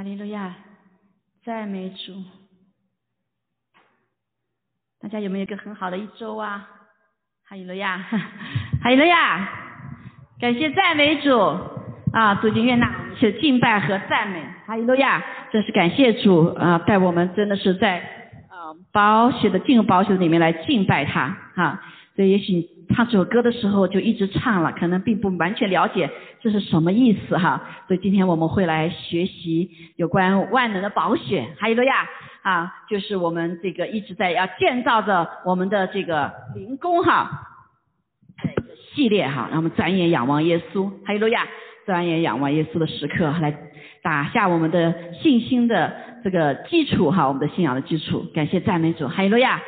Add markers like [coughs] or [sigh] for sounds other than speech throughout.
哈利路亚，赞美主。大家有没有一个很好的一周啊？哈利路亚，[laughs] 哈利路亚，感谢赞美主啊！主经悦纳我们是敬拜和赞美，哈利路亚，真是感谢主啊！带我们真的是在啊宝血的进入宝血里面来敬拜他哈。所以也许唱这首歌的时候就一直唱了，可能并不完全了解这是什么意思哈。所以今天我们会来学习有关万能的宝血，哈利路亚啊，就是我们这个一直在要建造着我们的这个灵宫哈。系列哈，让我们转眼仰望耶稣，哈利路亚！转眼仰望耶稣的时刻，来打下我们的信心的这个基础哈，我们的信仰的基础。感谢赞美主，哈利路亚！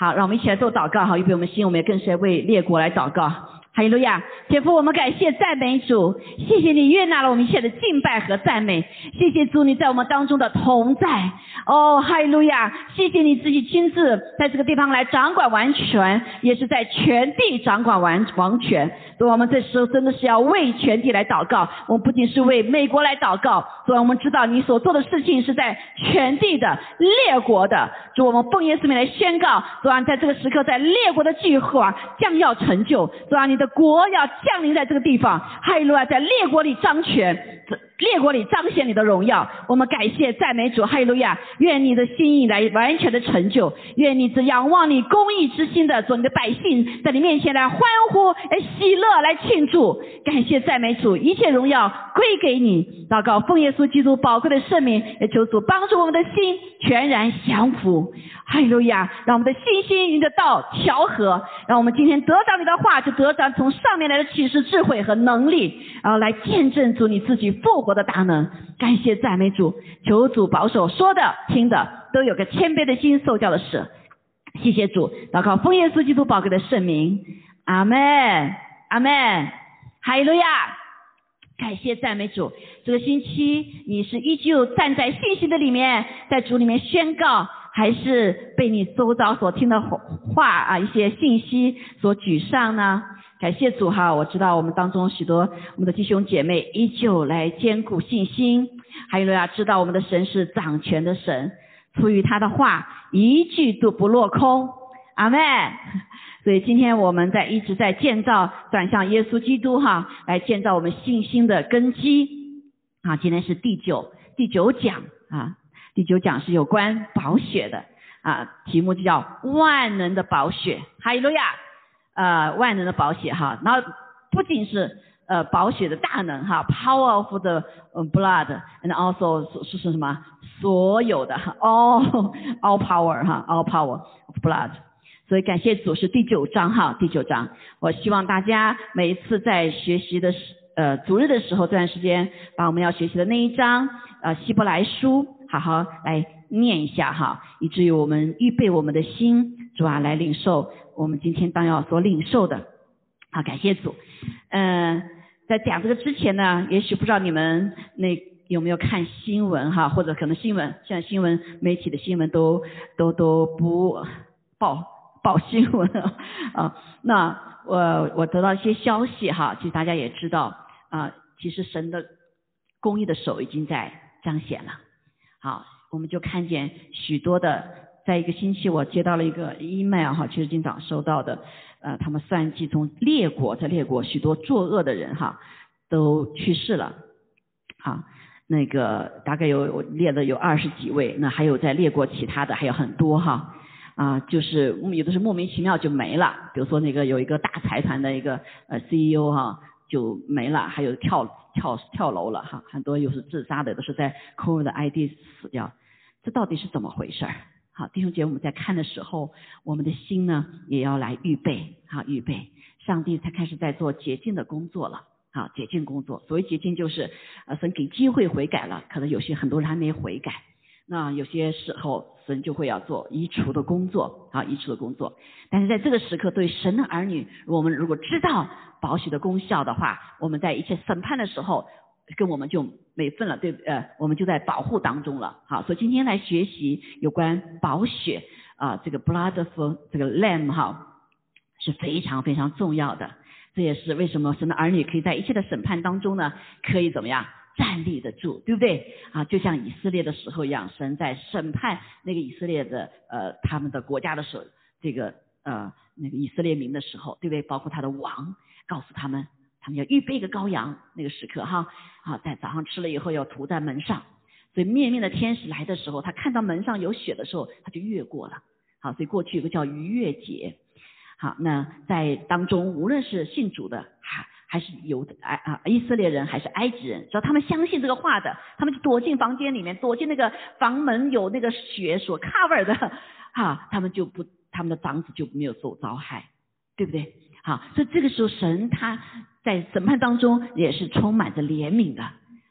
好，让我们一起来做祷告好，预备我们心，我们也更是为列国来祷告。哈利路亚，天父，我们感谢赞美主，谢谢你悦纳了我们一切的敬拜和赞美，谢谢主你在我们当中的同在。哦，哈利路亚，谢谢你自己亲自在这个地方来掌管完全，也是在全地掌管完王权。所以我们这时候真的是要为全地来祷告，我们不仅是为美国来祷告，所以我们知道你所做的事情是在全地的列国的。主，我们奉耶稣名来宣告，主啊，在这个时刻，在列国的计划将要成就，主啊，你的。国要降临在这个地方，哈利路亚，在列国里掌权。列国里彰显你的荣耀，我们感谢赞美主，哈利路亚！愿你的心意来完全的成就，愿你这仰望你公义之心的做你的百姓，在你面前来欢呼、来喜乐、来庆祝，感谢赞美主，一切荣耀归给你。祷告奉耶稣基督宝贵的圣名，也求主帮助我们的心全然降服，哈利路亚！让我们的信心与你的道调和，让我们今天得到你的话，就得到从上面来的启示、智慧和能力，然后来见证主你自己复活。我的大能，感谢赞美主，求主保守说的听的都有个谦卑的心，受教的事。谢谢主，祷告奉耶稣基督宝贵的圣名，阿门，阿门，哈利路亚！感谢赞美主，这个星期你是依旧站在信息的里面，在主里面宣告，还是被你周遭所听的话啊一些信息所沮丧呢？感谢主哈，我知道我们当中许多我们的弟兄姐妹依旧来兼顾信心，还有呀，知道我们的神是掌权的神，出于他的话一句都不落空，阿门。[laughs] 所以今天我们在一直在建造转向耶稣基督哈，来建造我们信心的根基啊。今天是第九第九讲啊，第九讲是有关宝血的啊，题目就叫万能的宝血，哈利路亚。呃，万能的宝血哈，然后不仅是呃宝血的大能哈，power of the blood，and also 是是什么？所有的 all [laughs] all power 哈，all power of blood。所以感谢主是第九章哈，第九章。我希望大家每一次在学习的时呃主日的时候，这段时间把我们要学习的那一章呃希伯来书好好来念一下哈，以至于我们预备我们的心，主啊来领受。我们今天当要所领受的，好，感谢主。嗯，在讲这个之前呢，也许不知道你们那有没有看新闻哈，或者可能新闻，现在新闻媒体的新闻都都都不报 [laughs] 报新闻 [laughs] 啊。那我我得到一些消息哈，其实大家也知道啊，其实神的公义的手已经在彰显了。好，我们就看见许多的。在一个星期，我接到了一个 email 哈，其实今早收到的，呃，他们算计从列国，在列国许多作恶的人哈，都去世了，好，那个大概有列的有二十几位，那还有在列国其他的还有很多哈，啊，就是有的是莫名其妙就没了，比如说那个有一个大财团的一个呃 CEO 哈就没了，还有跳跳跳楼了哈，很多又是自杀的，都是在 Core 的 ID 死掉，这到底是怎么回事儿？好，弟兄姐妹，我们在看的时候，我们的心呢也要来预备，好预备。上帝才开始在做洁净的工作了，好洁净工作。所谓洁净，就是呃神给机会悔改了，可能有些很多人还没悔改，那有些时候神就会要做移除的工作，好移除的工作。但是在这个时刻，对神的儿女，我们如果知道保险的功效的话，我们在一切审判的时候。跟我们就没份了，对呃，我们就在保护当中了。好，所以今天来学习有关保血啊，这个 blood of 这个 lamb 哈是非常非常重要的。这也是为什么神的儿女可以在一切的审判当中呢，可以怎么样站立得住，对不对？啊，就像以色列的时候一样，神在审判那个以色列的呃他们的国家的时候，这个呃那个以色列民的时候，对不对？包括他的王告诉他们，他们要预备一个羔羊，那个时刻哈，好在早上吃了以后要涂在门上，所以面面的天使来的时候，他看到门上有血的时候，他就越过了。好，所以过去有个叫逾越节。好，那在当中，无论是信主的，还还是犹埃啊以色列人，还是埃及人，只要他们相信这个话的，他们就躲进房间里面，躲进那个房门有那个血所 cover 的，哈，他们就不，他们的长子就没有受遭害，对不对？好，所以这个时候神他在审判当中也是充满着怜悯的。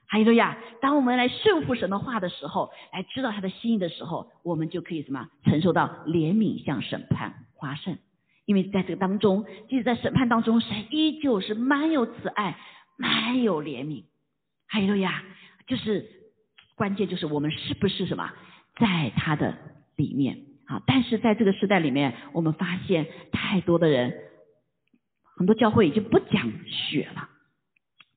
还有路亚，当我们来顺服神的话的时候，来知道他的心意的时候，我们就可以什么承受到怜悯向审判发胜。因为在这个当中，即使在审判当中，神依旧是满有慈爱，满有怜悯。还有呀，就是关键就是我们是不是什么在他的里面啊？但是在这个时代里面，我们发现太多的人，很多教会已经不讲血了，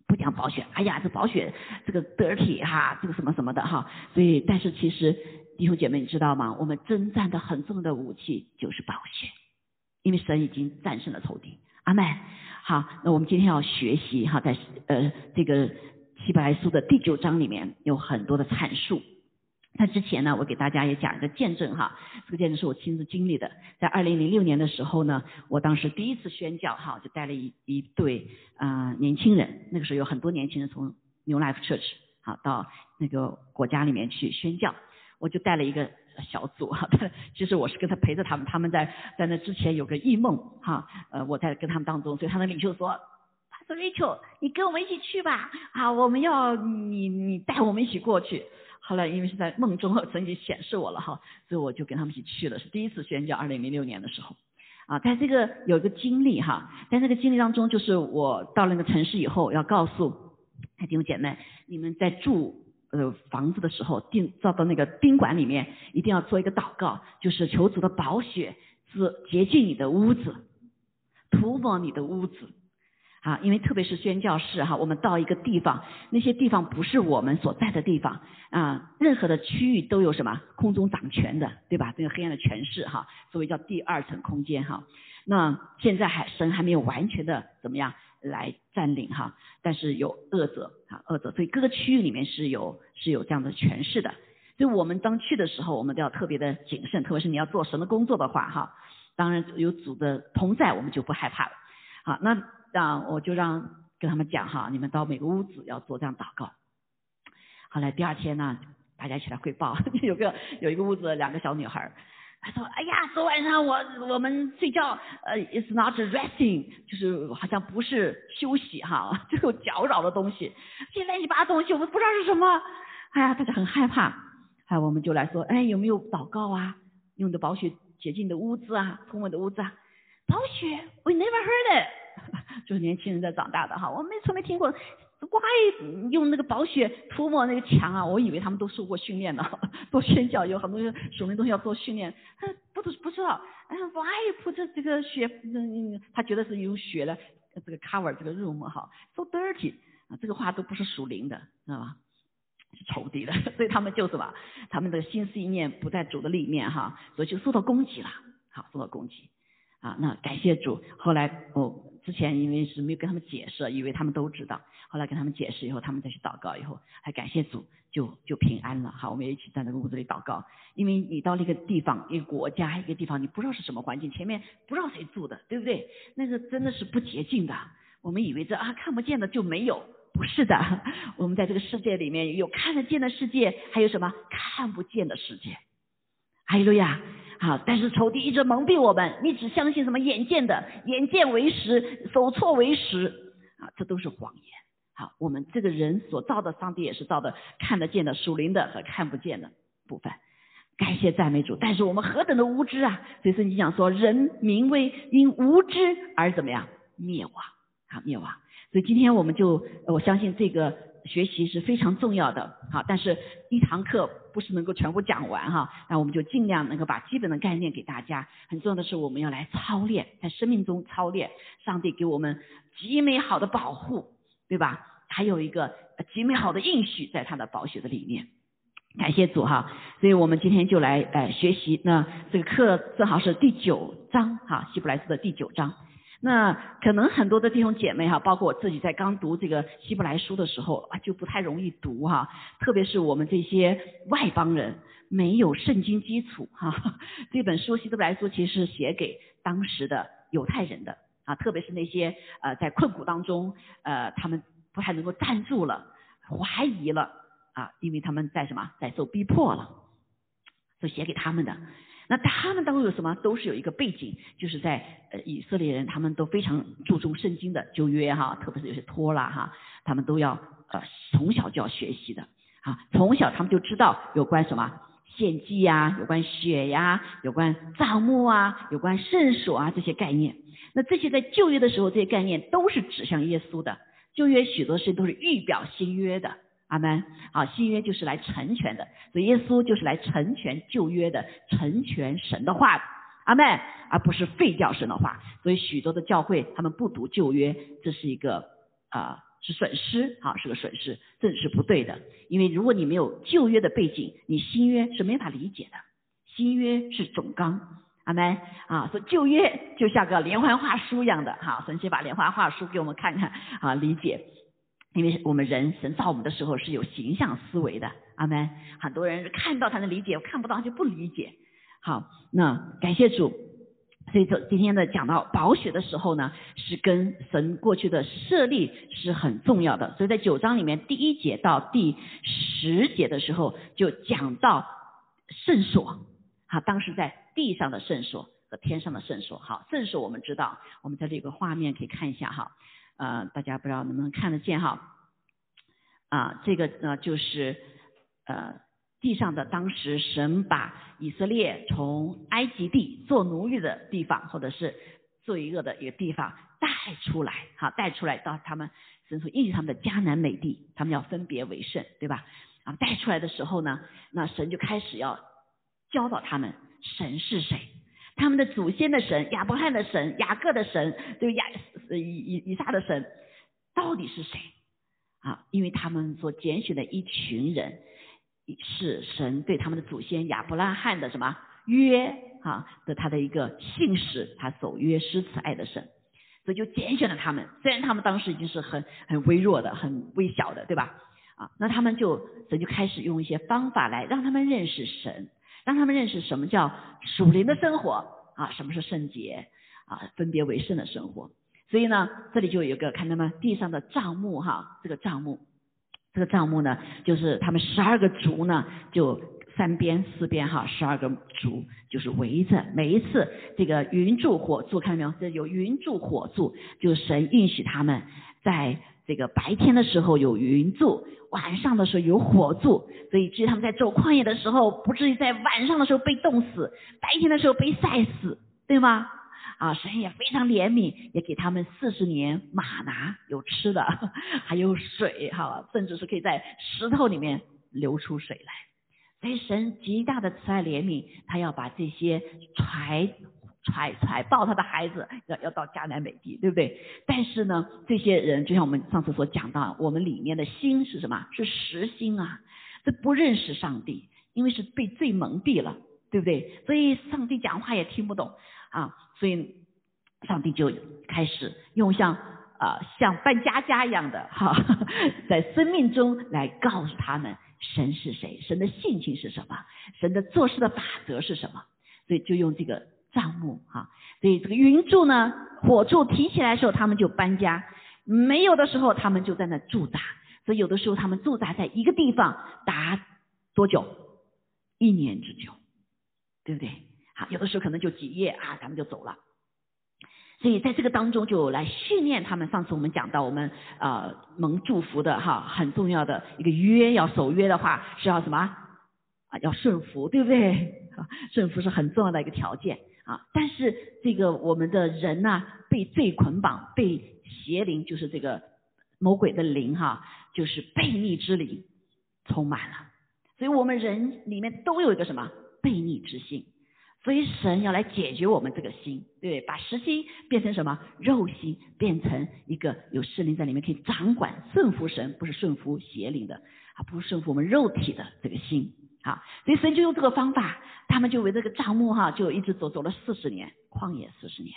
不讲宝血。哎呀，这宝血这个 dirty 哈，这个什么什么的哈。所以，但是其实弟兄姐妹，你知道吗？我们征战的很重的武器就是宝血。因为神已经战胜了仇敌，阿门。好，那我们今天要学习哈，在呃这个希伯来书的第九章里面有很多的阐述。那之前呢，我给大家也讲一个见证哈，这个见证是我亲自经历的。在二零零六年的时候呢，我当时第一次宣教哈，就带了一一对啊年轻人，那个时候有很多年轻人从 New Life Church 好到那个国家里面去宣教，我就带了一个。小组哈，[laughs] 其实我是跟他陪着他们，他们在在那之前有个异梦哈，呃，我在跟他们当中，所以他的领袖说，说 Rachel，你跟我们一起去吧，啊，我们要你你带我们一起过去。后来因为是在梦中曾经显示我了哈，所以我就跟他们一起去了，是第一次宣教，二零零六年的时候，啊，在这个有一个经历哈，在那个经历当中，就是我到那个城市以后，要告诉弟兄姐妹，你们在住。呃，房子的时候，定照到那个宾馆里面，一定要做一个祷告，就是求主的宝血是洁净你的屋子，涂抹你的屋子，啊，因为特别是宣教士哈，我们到一个地方，那些地方不是我们所在的地方啊，任何的区域都有什么空中掌权的，对吧？这个黑暗的权势哈，所谓叫第二层空间哈。那现在还神还没有完全的怎么样？来占领哈，但是有恶者啊，恶者，所以各个区域里面是有是有这样的权势的。所以我们当去的时候，我们都要特别的谨慎，特别是你要做神的工作的话哈。当然有主的同在，我们就不害怕了。好，那让我就让跟他们讲哈，你们到每个屋子要做这样祷告。后来第二天呢，大家一起来汇报，[laughs] 有个有一个屋子两个小女孩。她说：“哎呀，昨晚上我我们睡觉，呃，it's not resting，就是好像不是休息哈，[laughs] 就有搅扰的东西，这乱七八糟东西我们不知道是什么，哎呀，大家很害怕，哎，我们就来说，哎，有没有祷告啊？用的宝血洁净的屋子啊，通我的屋子啊，宝血，we never heard it，[laughs] 就是年轻人在长大的哈，我没从没听过。”怪用那个宝血涂抹那个墙啊！我以为他们都受过训练呢，做宣教有很多属灵东西要做训练。他不不知道，哎，why put 这个血？嗯，他觉得是用血来这个 cover 这个 room 哈，so dirty 啊，这个话都不是属灵的，知道吧？是仇敌的，所以他们就什么？他们的心思意念不在主的里面哈，所以就受到攻击了，好，受到攻击。啊，那感谢主。后来我之前因为是没有跟他们解释，以为他们都知道。后来跟他们解释以后，他们再去祷告以后，还感谢主，就就平安了。好，我们也一起在那个屋子里祷告。因为你到那个地方，一个国家，一个地方，你不知道是什么环境，前面不知道谁住的，对不对？那个真的是不洁净的。我们以为这啊看不见的就没有，不是的。[laughs] 我们在这个世界里面有看得见的世界，还有什么看不见的世界？哈利路亚。好，但是仇敌一直蒙蔽我们，你只相信什么眼见的，眼见为实，手错为实，啊，这都是谎言。好，我们这个人所造的上帝也是造的看得见的、属灵的和看不见的部分。感谢赞美主，但是我们何等的无知啊！所以说你讲说人民为因无知而怎么样灭亡，好灭亡。所以今天我们就我相信这个。学习是非常重要的，好，但是一堂课不是能够全部讲完哈，那我们就尽量能够把基本的概念给大家。很重要的是我们要来操练，在生命中操练。上帝给我们极美好的保护，对吧？还有一个极美好的应许在他的宝血的里面。感谢主哈，所以我们今天就来呃学习，那这个课正好是第九章哈，希伯来书的第九章。那可能很多的弟兄姐妹哈，包括我自己在刚读这个希伯来书的时候啊，就不太容易读哈，特别是我们这些外邦人没有圣经基础哈。[laughs] 这本书希伯来书其实是写给当时的犹太人的啊，特别是那些呃在困苦当中呃他们不太能够站住了，怀疑了。啊，因为他们在什么，在受逼迫了，就写给他们的。那他们当中有什么？都是有一个背景，就是在呃以色列人，他们都非常注重圣经的旧约哈，特别是有些托拉哈，他们都要呃从小就要学习的啊，从小他们就知道有关什么献祭呀，有关血呀，有关葬墓啊，有关圣所啊这些概念。那这些在旧约的时候，这些概念都是指向耶稣的。旧约许多事都是预表新约的。阿门。好，新约就是来成全的，所以耶稣就是来成全旧约的，成全神的话。阿门，而不是废掉神的话。所以许多的教会他们不读旧约，这是一个啊是损失，好是个损失，这是不对的。因为如果你没有旧约的背景，你新约是没法理解的。新约是总纲，阿门啊。所以旧约就像个连环画书一样的，哈，神先把连环画书给我们看看啊，理解。因为我们人神造我们的时候是有形象思维的，阿门。很多人看到他能理解，看不到他就不理解。好，那感谢主。所以这今天的讲到宝血的时候呢，是跟神过去的设立是很重要的。所以在九章里面第一节到第十节的时候，就讲到圣所。好，当时在地上的圣所和天上的圣所。好，圣所我们知道，我们在这个画面可以看一下哈。呃，大家不知道能不能看得见哈？啊，这个呢就是呃地上的当时神把以色列从埃及地做奴隶的地方，或者是罪恶的一个地方带出来，好带出来到他们神所应许他们的迦南美地，他们要分别为圣，对吧？啊，带出来的时候呢，那神就开始要教导他们神是谁。他们的祖先的神亚伯翰的神雅各的神，这个亚以以以撒的神到底是谁啊？因为他们所拣选的一群人是神对他们的祖先亚伯拉罕的什么约啊的他的一个信使，他守约施慈爱的神，所以就拣选了他们。虽然他们当时已经是很很微弱的、很微小的，对吧？啊，那他们就神就开始用一些方法来让他们认识神。让他们认识什么叫属灵的生活啊，什么是圣洁啊，分别为圣的生活。所以呢，这里就有一个看到吗？地上的帐幕哈，这个帐幕，这个帐幕呢，就是他们十二个族呢，就三边四边哈，十二个族就是围着。每一次这个云柱火柱，看到没有？这有云柱火柱，就是神允许他们在。这个白天的时候有云柱，晚上的时候有火柱，所以至于他们在走旷野的时候，不至于在晚上的时候被冻死，白天的时候被晒死，对吗？啊，神也非常怜悯，也给他们四十年马拿有吃的，还有水，哈，甚至是可以在石头里面流出水来。所以神极大的慈爱怜悯，他要把这些揣。揣揣抱他的孩子，要要到迦南美地，对不对？但是呢，这些人就像我们上次所讲到，我们里面的心是什么？是实心啊，这不认识上帝，因为是被罪蒙蔽了，对不对？所以上帝讲话也听不懂啊，所以上帝就开始用像啊像扮家家一样的哈，[laughs] 在生命中来告诉他们神是谁，神的性情是什么，神的做事的法则是什么，所以就用这个。帐幕哈，所以这个云柱呢，火柱提起来的时候，他们就搬家；没有的时候，他们就在那驻扎。所以有的时候他们驻扎在一个地方达多久？一年之久，对不对？好，有的时候可能就几夜啊，咱们就走了。所以在这个当中就来训练他们。上次我们讲到，我们呃蒙祝福的哈，很重要的一个约，要守约的话是要什么啊？要顺服，对不对？顺服是很重要的一个条件。啊！但是这个我们的人呢，被罪捆绑，被邪灵，就是这个魔鬼的灵哈，就是悖逆之灵充满了。所以我们人里面都有一个什么悖逆之心。所以神要来解决我们这个心，对把实心变成什么？肉心变成一个有圣灵在里面可以掌管顺服神，不是顺服邪灵的，啊，不是顺服我们肉体的这个心。好，所以神就用这个方法，他们就为这个帐幕哈，就一直走走了四十年，旷野四十年。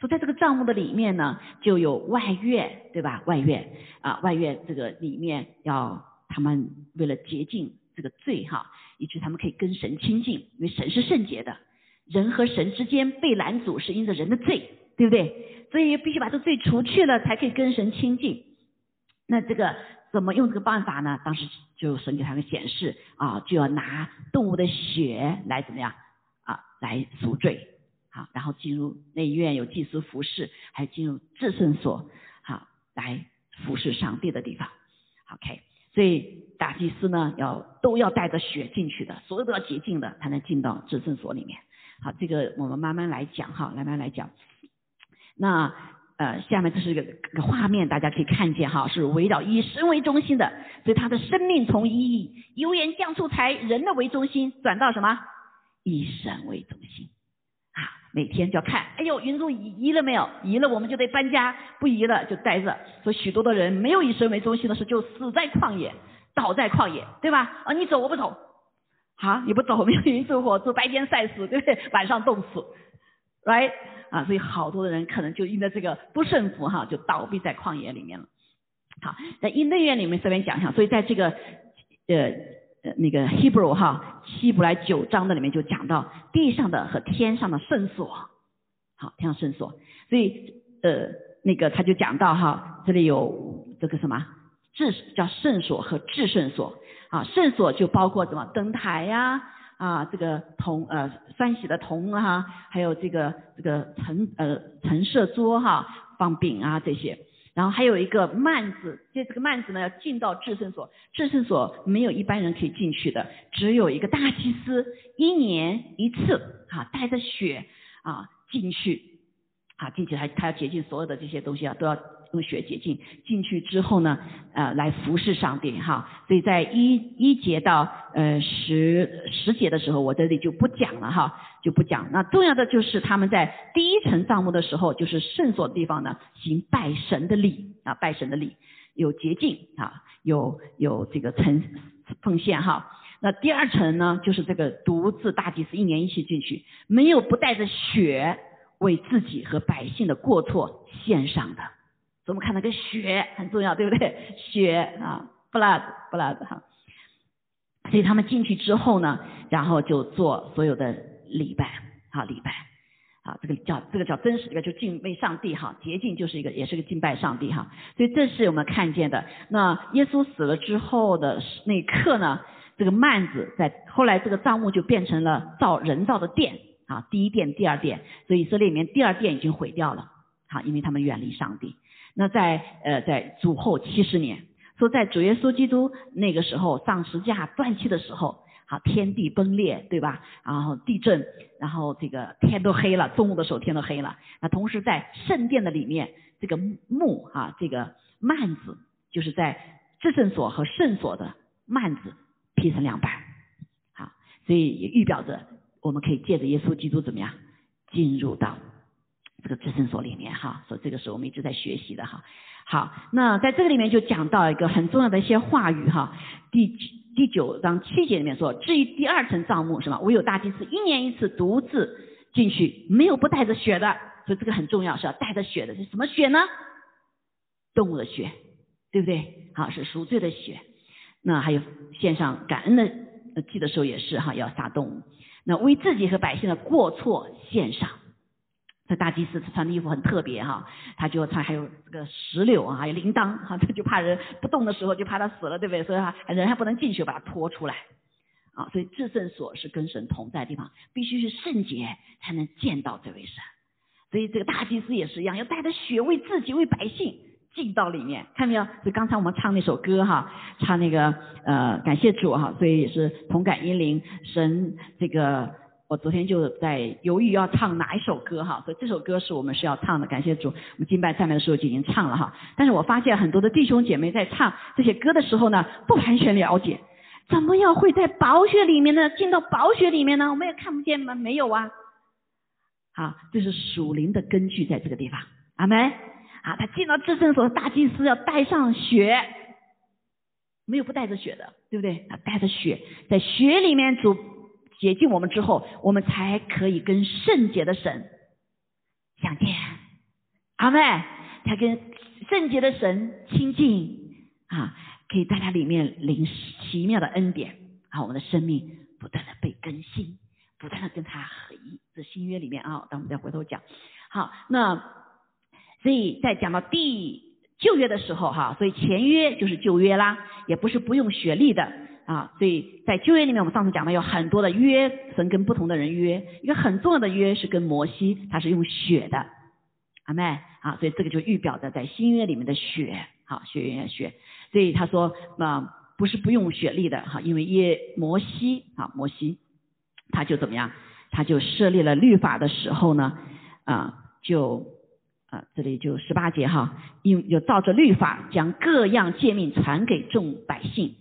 所以在这个帐幕的里面呢，就有外院，对吧？外院啊，外院这个里面要他们为了洁净这个罪哈，以致他们可以跟神亲近，因为神是圣洁的。人和神之间被拦阻是因着人的罪，对不对？所以必须把这罪除去了，才可以跟神亲近。那这个怎么用这个办法呢？当时就神给他们显示啊，就要拿动物的血来怎么样啊，来赎罪，好，然后进入内院有祭司服侍，还进入至圣所，好，来服侍上帝的地方。OK，所以大祭司呢要都要带着血进去的，所有都要洁净的，才能进到至圣所里面。好，这个我们慢慢来讲哈，慢慢来讲。那呃，下面这是一个个画面，大家可以看见哈，是围绕以神为中心的，所以他的生命从以油盐酱醋柴人的为中心，转到什么以神为中心啊？每天就要看，哎呦，云柱移移了没有？移了，我们就得搬家；不移了，就待着。所以许多的人没有以神为中心的时候，就死在旷野，倒在旷野，对吧？啊，你走我不走。好，你不走，没有 [laughs] 云走火，走白天晒死，对不对？晚上冻死，right？啊，所以好多的人可能就因为这个不顺服哈，就倒闭在旷野里面了。好，在伊内院里面这边讲一下，所以在这个呃呃那个 Hebrew 哈希伯来九章的里面就讲到地上的和天上的圣所，好，天上圣所，所以呃那个他就讲到哈，这里有这个什么至叫圣所和至圣所。啊，圣所就包括什么灯台呀，啊，啊这个铜呃酸洗的铜啊，还有这个这个陈呃陈设桌哈，放饼啊这些，然后还有一个幔子，这这个幔子呢要进到至圣所，至圣所没有一般人可以进去的，只有一个大祭司一年一次啊，带着血啊进去，啊进去还他要洁净所有的这些东西啊都要。用血洁净进去之后呢，呃，来服侍上帝哈。所以在一一节到呃十十节的时候，我这里就不讲了哈，就不讲。那重要的就是他们在第一层帐幕的时候，就是圣所的地方呢，行拜神的礼啊，拜神的礼有洁净啊，有有这个呈奉献哈。那第二层呢，就是这个独自大祭司一年一起进去，没有不带着血为自己和百姓的过错献上的。我们看那个血很重要，对不对？血啊，blood，blood 哈。所以他们进去之后呢，然后就做所有的礼拜，好礼拜，好这个叫这个叫真实，这个就敬畏上帝哈，洁净就是一个也是个敬拜上帝哈。所以这是我们看见的。那耶稣死了之后的那一刻呢，这个幔子在后来这个帐幕就变成了造人造的殿啊，第一殿、第二殿。所以以色列里面第二殿已经毁掉了，好，因为他们远离上帝。那在呃在主后七十年，说在主耶稣基督那个时候上十架断气的时候，好天地崩裂，对吧？然后地震，然后这个天都黑了，中午的时候天都黑了。那同时在圣殿的里面，这个幕啊，这个幔子，就是在至圣所和圣所的幔子劈成两半，好，所以也预表着我们可以借着耶稣基督怎么样进入到。这个至圣所里面哈，所以这个是我们一直在学习的哈。好，那在这个里面就讲到一个很重要的一些话语哈。第第九章七节里面说，至于第二层账目是吧？唯有大祭司一年一次独自进去，没有不带着血的，所以这个很重要，是要带着血的。是什么血呢？动物的血，对不对？好，是赎罪的血。那还有献上感恩的祭的时候也是哈，要杀动物。那为自己和百姓的过错献上。这大祭司穿的衣服很特别哈，他就穿还有这个石榴啊，还有铃铛哈，他就怕人不动的时候就怕他死了，对不对？所以哈，人还不能进去，把他拖出来啊。所以至圣所是跟神同在的地方，必须是圣洁才能见到这位神。所以这个大祭司也是一样，要带着血为自己为百姓进到里面，看到没有？所以刚才我们唱那首歌哈，唱那个呃感谢主哈，所以也是同感英灵神这个。我昨天就在犹豫要唱哪一首歌哈，所以这首歌是我们是要唱的。感谢主，我们敬拜赞美的时候就已经唱了哈。但是我发现很多的弟兄姐妹在唱这些歌的时候呢，不完全了解，怎么样会在宝血里面呢？进到宝血里面呢？我们也看不见吗？没有啊，好，这是属灵的根据在这个地方，阿门。啊，他进到至圣所，大祭司要带上血，没有不带着血的，对不对？他带着血，在血里面主洁净我们之后，我们才可以跟圣洁的神相见，阿妹。才跟圣洁的神亲近啊，可以在他里面领奇妙的恩典，啊，我们的生命不断的被更新，不断的跟他合一。这新约里面啊，等我们再回头讲。好，那。所以在讲到第旧约的时候，哈，所以前约就是旧约啦，也不是不用血力的啊。所以在旧约里面，我们上次讲的有很多的约，神跟不同的人约，一个很重要的约是跟摩西，他是用血的，阿妹啊，所以这个就预表着在新约里面的血，好，血约血。所以他说啊，不是不用血力的哈，因为耶摩西啊，摩西他就怎么样，他就设立了律法的时候呢，啊，就。啊，这里就十八节哈，因有照着律法将各样诫命传给众百姓，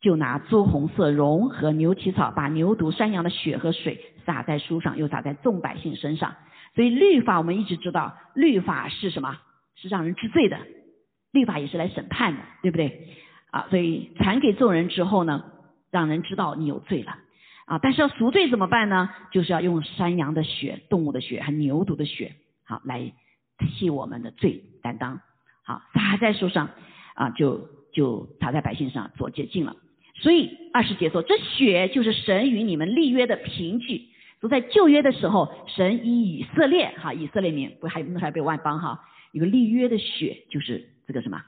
就拿朱红色绒和牛蹄草，把牛犊、山羊的血和水洒在书上，又洒在众百姓身上。所以律法我们一直知道，律法是什么？是让人治罪的，律法也是来审判的，对不对？啊，所以传给众人之后呢，让人知道你有罪了啊。但是要赎罪怎么办呢？就是要用山羊的血、动物的血和牛犊的血，好来。替我们的罪担当，好洒在树上啊，就就洒在百姓上做洁净了。所以二十节说，这血就是神与你们立约的凭据。说在旧约的时候，神以以色列哈，以色列民不还那还被外邦哈，有个立约的血就是这个什么，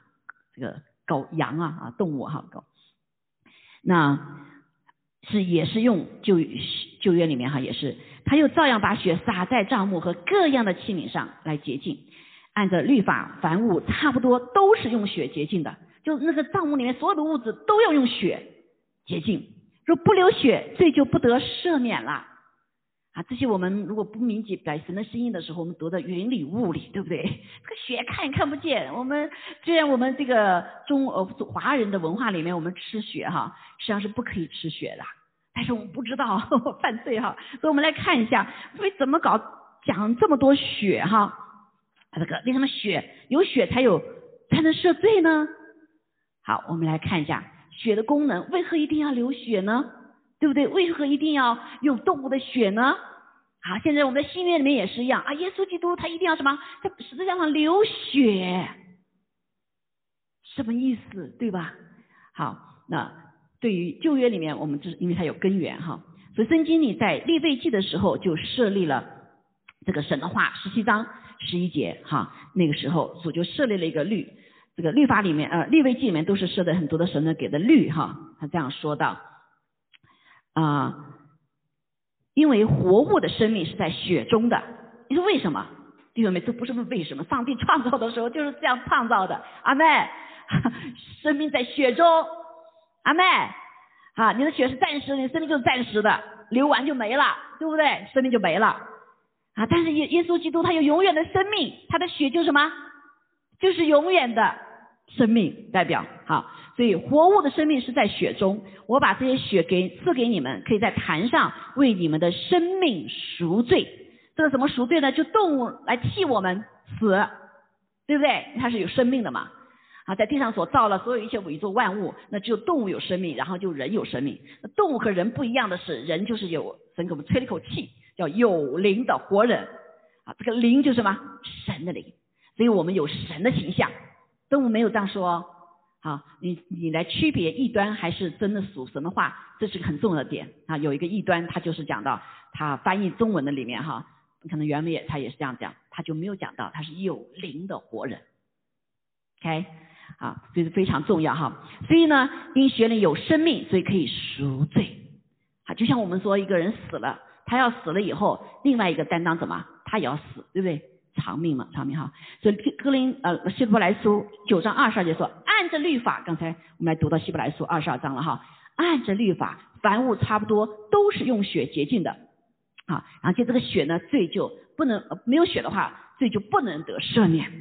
这个狗羊啊啊动物哈狗，那是也是用旧旧约里面哈也是。他又照样把血洒在帐幕和各样的器皿上来洁净，按照律法，凡物差不多都是用血洁净的。就那个帐幕里面所有的物质都要用血洁净，若不流血，罪就不得赦免了。啊，这些我们如果不明白神的心意的时候，我们读的云里雾里，对不对？这个血看也看不见。我们虽然我们这个中呃华人的文化里面，我们吃血哈，实际上是不可以吃血的。但是我们不知道 [laughs] 犯罪哈，所以我们来看一下，为怎么搞讲这么多血哈？这个为什么血有血才有才能赦罪呢？好，我们来看一下血的功能，为何一定要流血呢？对不对？为何一定要用动物的血呢？好，现在我们的新约里面也是一样啊，耶稣基督他一定要什么，在十字架上流血，什么意思？对吧？好，那。对于旧约里面，我们这因为它有根源哈，所以圣经里在立位记的时候就设立了这个神的话，十七章十一节哈，那个时候主就设立了一个律，这个律法里面呃立位记里面都是设的很多的神的给的律哈，他这样说道啊，因为活物的生命是在血中的，你说为什么？弟兄们这不是问为什么，上帝创造的时候就是这样创造的，阿妹，[laughs] 生命在血中。阿妹，啊，你的血是暂时，你生命就是暂时的，流完就没了，对不对？生命就没了，啊，但是耶耶稣基督他有永远的生命，他的血就是什么？就是永远的生命代表，好，所以活物的生命是在血中，我把这些血给赐给你们，可以在坛上为你们的生命赎罪。这个怎么赎罪呢？就动物来替我们死，对不对？它是有生命的嘛。啊，在地上所造了所有一切宇宙万物，那只有动物有生命，然后就人有生命。那动物和人不一样的是，人就是有神给我们吹了一口气，叫有灵的活人。啊，这个灵就是什么？神的灵。所以我们有神的形象。动物没有这样说哦。好，你你来区别异端还是真的属神的话，这是个很重要的点。啊，有一个异端，他就是讲到他翻译中文的里面哈，可能原文也他也是这样讲，他就没有讲到他是有灵的活人。OK。啊，这是非常重要哈。所以呢，因学里有生命，所以可以赎罪。好，就像我们说一个人死了，他要死了以后，另外一个担当什么？他也要死，对不对？偿命嘛，偿命哈。所以格林呃希伯来书九章二十二节说，按着律法，刚才我们来读到希伯来书二十二章了哈。按着律法，凡物差不多都是用血洁净的。啊，而且这个血呢，罪就不能没有血的话，罪就不能得赦免。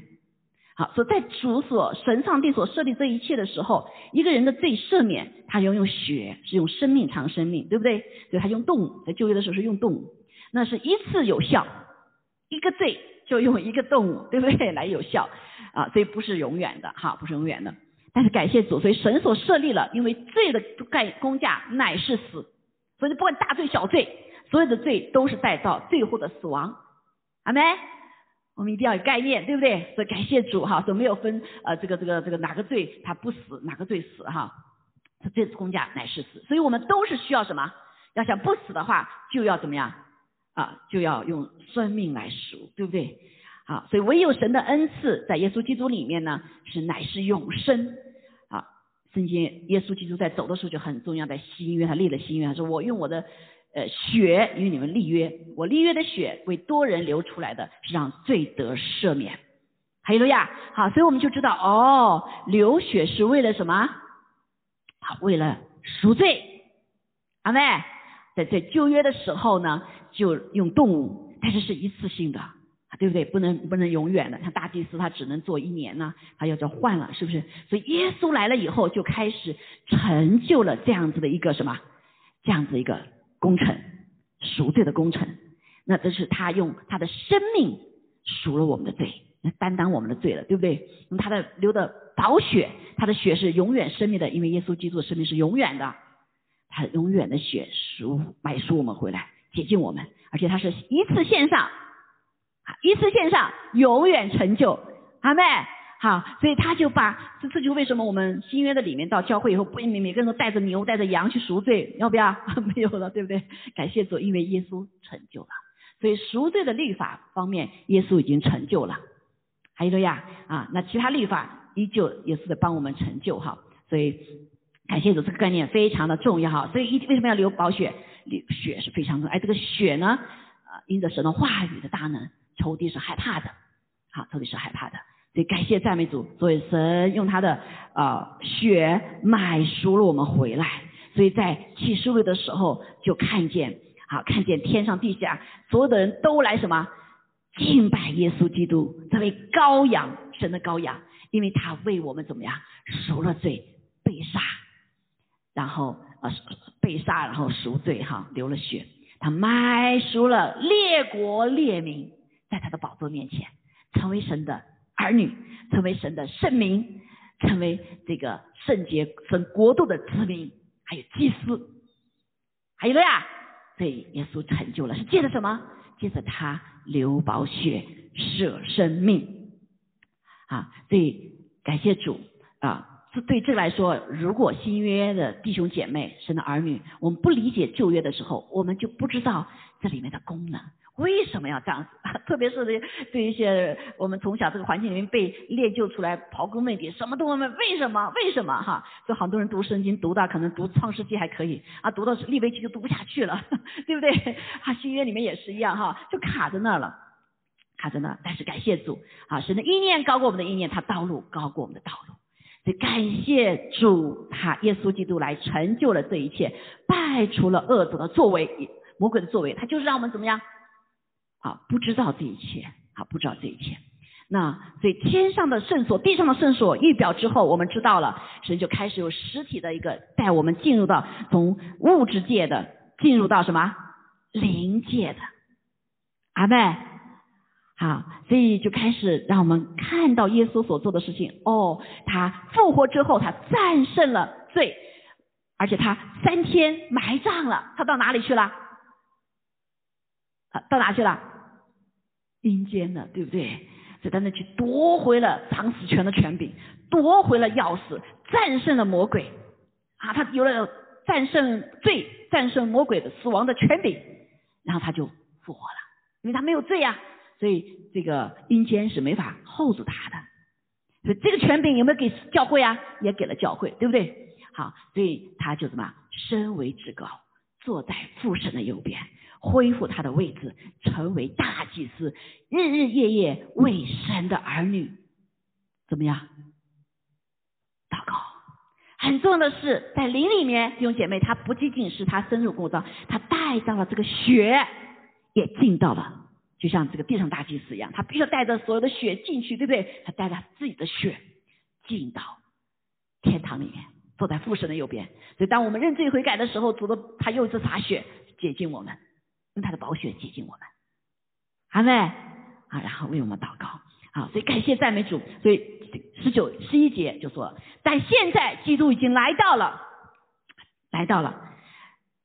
好，所以在主所神上帝所设立这一切的时候，一个人的罪赦免，他要用血，是用生命偿生命，对不对？所以他用动物，在就业的时候是用动物，那是一次有效，一个罪就用一个动物，对不对？来有效 [laughs] 啊，所以不是永远的哈，不是永远的。但是感谢主，所以神所设立了，因为罪的概公价乃是死，所以不管大罪小罪，所有的罪都是带到最后的死亡。阿妹，我们一定要有概念，对不对？所以感谢主哈，所以没有分呃这个这个这个哪个罪他不死，哪个罪死哈。这公价乃是死，所以我们都是需要什么？要想不死的话，就要怎么样啊？就要用生命来赎，对不对？啊，所以唯有神的恩赐在耶稣基督里面呢，是乃是永生。啊，圣经耶稣基督在走的时候就很重要，在新约他立了新约，说我用我的呃血与你们立约，我立约的血为多人流出来的，是让罪得赦免。哈利路亚！好，所以我们就知道哦，流血是为了什么？好，为了赎罪，阿妹，在在旧约的时候呢，就用动物，但是是一次性的，对不对？不能不能永远的，像大祭司他只能做一年呢，他要叫换了，是不是？所以耶稣来了以后，就开始成就了这样子的一个什么，这样子一个工程，赎罪的工程。那这是他用他的生命赎了我们的罪。担当我们的罪了，对不对？用他的流的宝血，他的血是永远生命的，因为耶稣基督的生命是永远的，他永远的血赎买赎我们回来，洁净我们，而且他是一次献上，一次献上，永远成就，阿妹，好，所以他就把这这就为什么我们新约的里面到教会以后，不每每个人都带着牛带着羊去赎罪，要不要？[laughs] 没有了，对不对？感谢主，因为耶稣成就了，所以赎罪的律法方面，耶稣已经成就了。哈利路亚啊！那其他律法依旧也是在帮我们成就哈，所以感谢主这个概念非常的重要哈。所以一为什么要流宝血？流血是非常重要。哎，这个血呢，啊，因着神的话语的大能，仇敌是害怕的，好，仇敌是害怕的。所以感谢赞美主，所以神用他的啊血买赎了我们回来。所以在启示录的时候就看见，好，看见天上地下所有的人都来什么？敬拜耶稣基督，这位羔羊，神的羔羊，因为他为我们怎么样赎了罪，被杀，然后啊被杀，然后赎罪哈，流了血，他买赎了列国列民，在他的宝座面前，成为神的儿女，成为神的圣民，成为这个圣洁神国度的子民，还有祭司，还有了呀，对耶稣成就了，是借着什么？借着他。流宝血舍生命啊！所以感谢主啊！这对这来说，如果新约的弟兄姐妹、神的儿女，我们不理解旧约的时候，我们就不知道这里面的功能。为什么要这样子？[laughs] 特别是对对一些我们从小这个环境里面被练就出来刨根问底，什么都问为什么？为什么？哈！就好多人读圣经读到可能读创世纪还可以啊，读到利未记就读不下去了，[laughs] 对不对？[laughs] 啊，新约里面也是一样哈，就卡在那了，卡在那。但是感谢主啊，神的意念高过我们的意念，他道路高过我们的道路。所以感谢主，他耶稣基督来成就了这一切，败除了恶者的作为，魔鬼的作为，他就是让我们怎么样？啊，不知道这一切，啊，不知道这一切。那所以天上的圣所，地上的圣所预表之后，我们知道了，神就开始有实体的一个带我们进入到从物质界的进入到什么灵界的。阿妹，好，所以就开始让我们看到耶稣所做的事情。哦，他复活之后，他战胜了罪，而且他三天埋葬了，他到哪里去了？啊，到哪去了？阴间了，对不对？就在那去夺回了藏死权的权柄，夺回了钥匙，战胜了魔鬼啊！他有了战胜罪、战胜魔鬼的死亡的权柄，然后他就复活了，因为他没有罪呀，所以这个阴间是没法 hold 住他的。所以这个权柄有没有给教会啊？也给了教会，对不对？好，所以他就什么身为至高，坐在父神的右边。恢复他的位置，成为大祭司，日日夜夜为神的儿女，怎么样？祷告。很重要的是，在灵里面，弟兄姐妹，他不仅仅是他深入过道，他带到了这个血，也进到了，就像这个地上大祭司一样，他必须带着所有的血进去，对不对？他带着自己的血进到天堂里面，坐在父神的右边。所以，当我们认罪悔改的时候，主的他又一次洒血接近我们。用他的宝血接近我们，阿妹，啊，然后为我们祷告。好，所以感谢赞美主。所以十九、十一节就说，但现在基督已经来到了，来到了，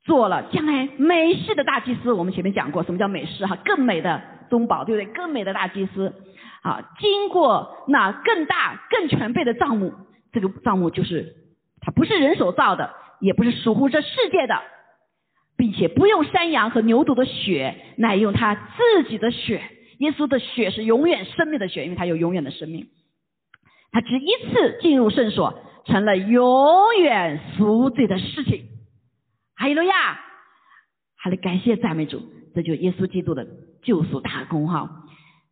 做了将来美事的大祭司。我们前面讲过，什么叫美事？哈，更美的宗宝，对不对？更美的大祭司。啊，经过那更大、更全备的账目，这个账目就是它不是人手造的，也不是属乎这世界的，并且不用山羊和牛犊的血，乃用他自己的血。耶稣的血是永远生命的血，因为他有永远的生命。他只一次进入圣所，成了永远赎罪的事情。哈利路亚！哈利感谢赞美主，这就耶稣基督的救赎大功哈。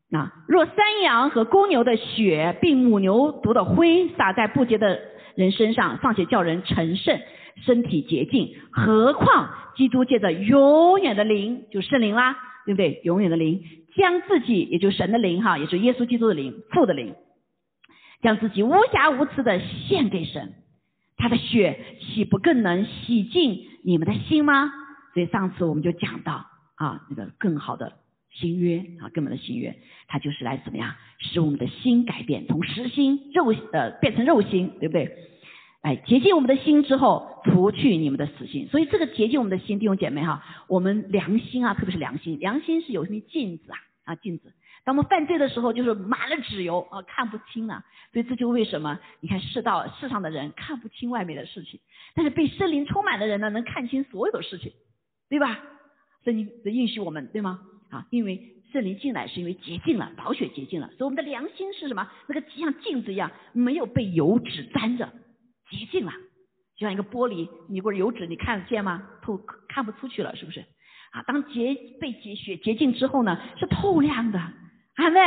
那若山羊和公牛的血，并母牛犊的灰洒在不洁的人身上，尚且叫人成圣，身体洁净，何况基督借着永远的灵，就圣灵啦，对不对？永远的灵。将自己，也就神的灵哈，也是耶稣基督的灵，父的灵，将自己无瑕无疵的献给神，他的血岂不更能洗净你们的心吗？所以上次我们就讲到啊，那个更好的新约啊，更好的新约，它就是来怎么样使我们的心改变，从实心肉呃变成肉心，对不对？哎，洁净我们的心之后，除去你们的死心。所以这个洁净我们的心，弟兄姐妹哈，我们良心啊，特别是良心，良心是有什么镜子啊？啊，镜子。当我们犯罪的时候，就是满了纸油啊，看不清了。所以这就为什么你看世道世上的人看不清外面的事情，但是被圣灵充满的人呢，能看清所有的事情，对吧？圣灵的应许我们，对吗？啊，因为圣灵进来是因为洁净了，宝血洁净了，所以我们的良心是什么？那个像镜子一样，没有被油脂沾着。洁净了，就像一个玻璃，你不是油脂，你看得见吗？透看不出去了，是不是？啊，当洁被洁血洁净之后呢，是透亮的，阿妹，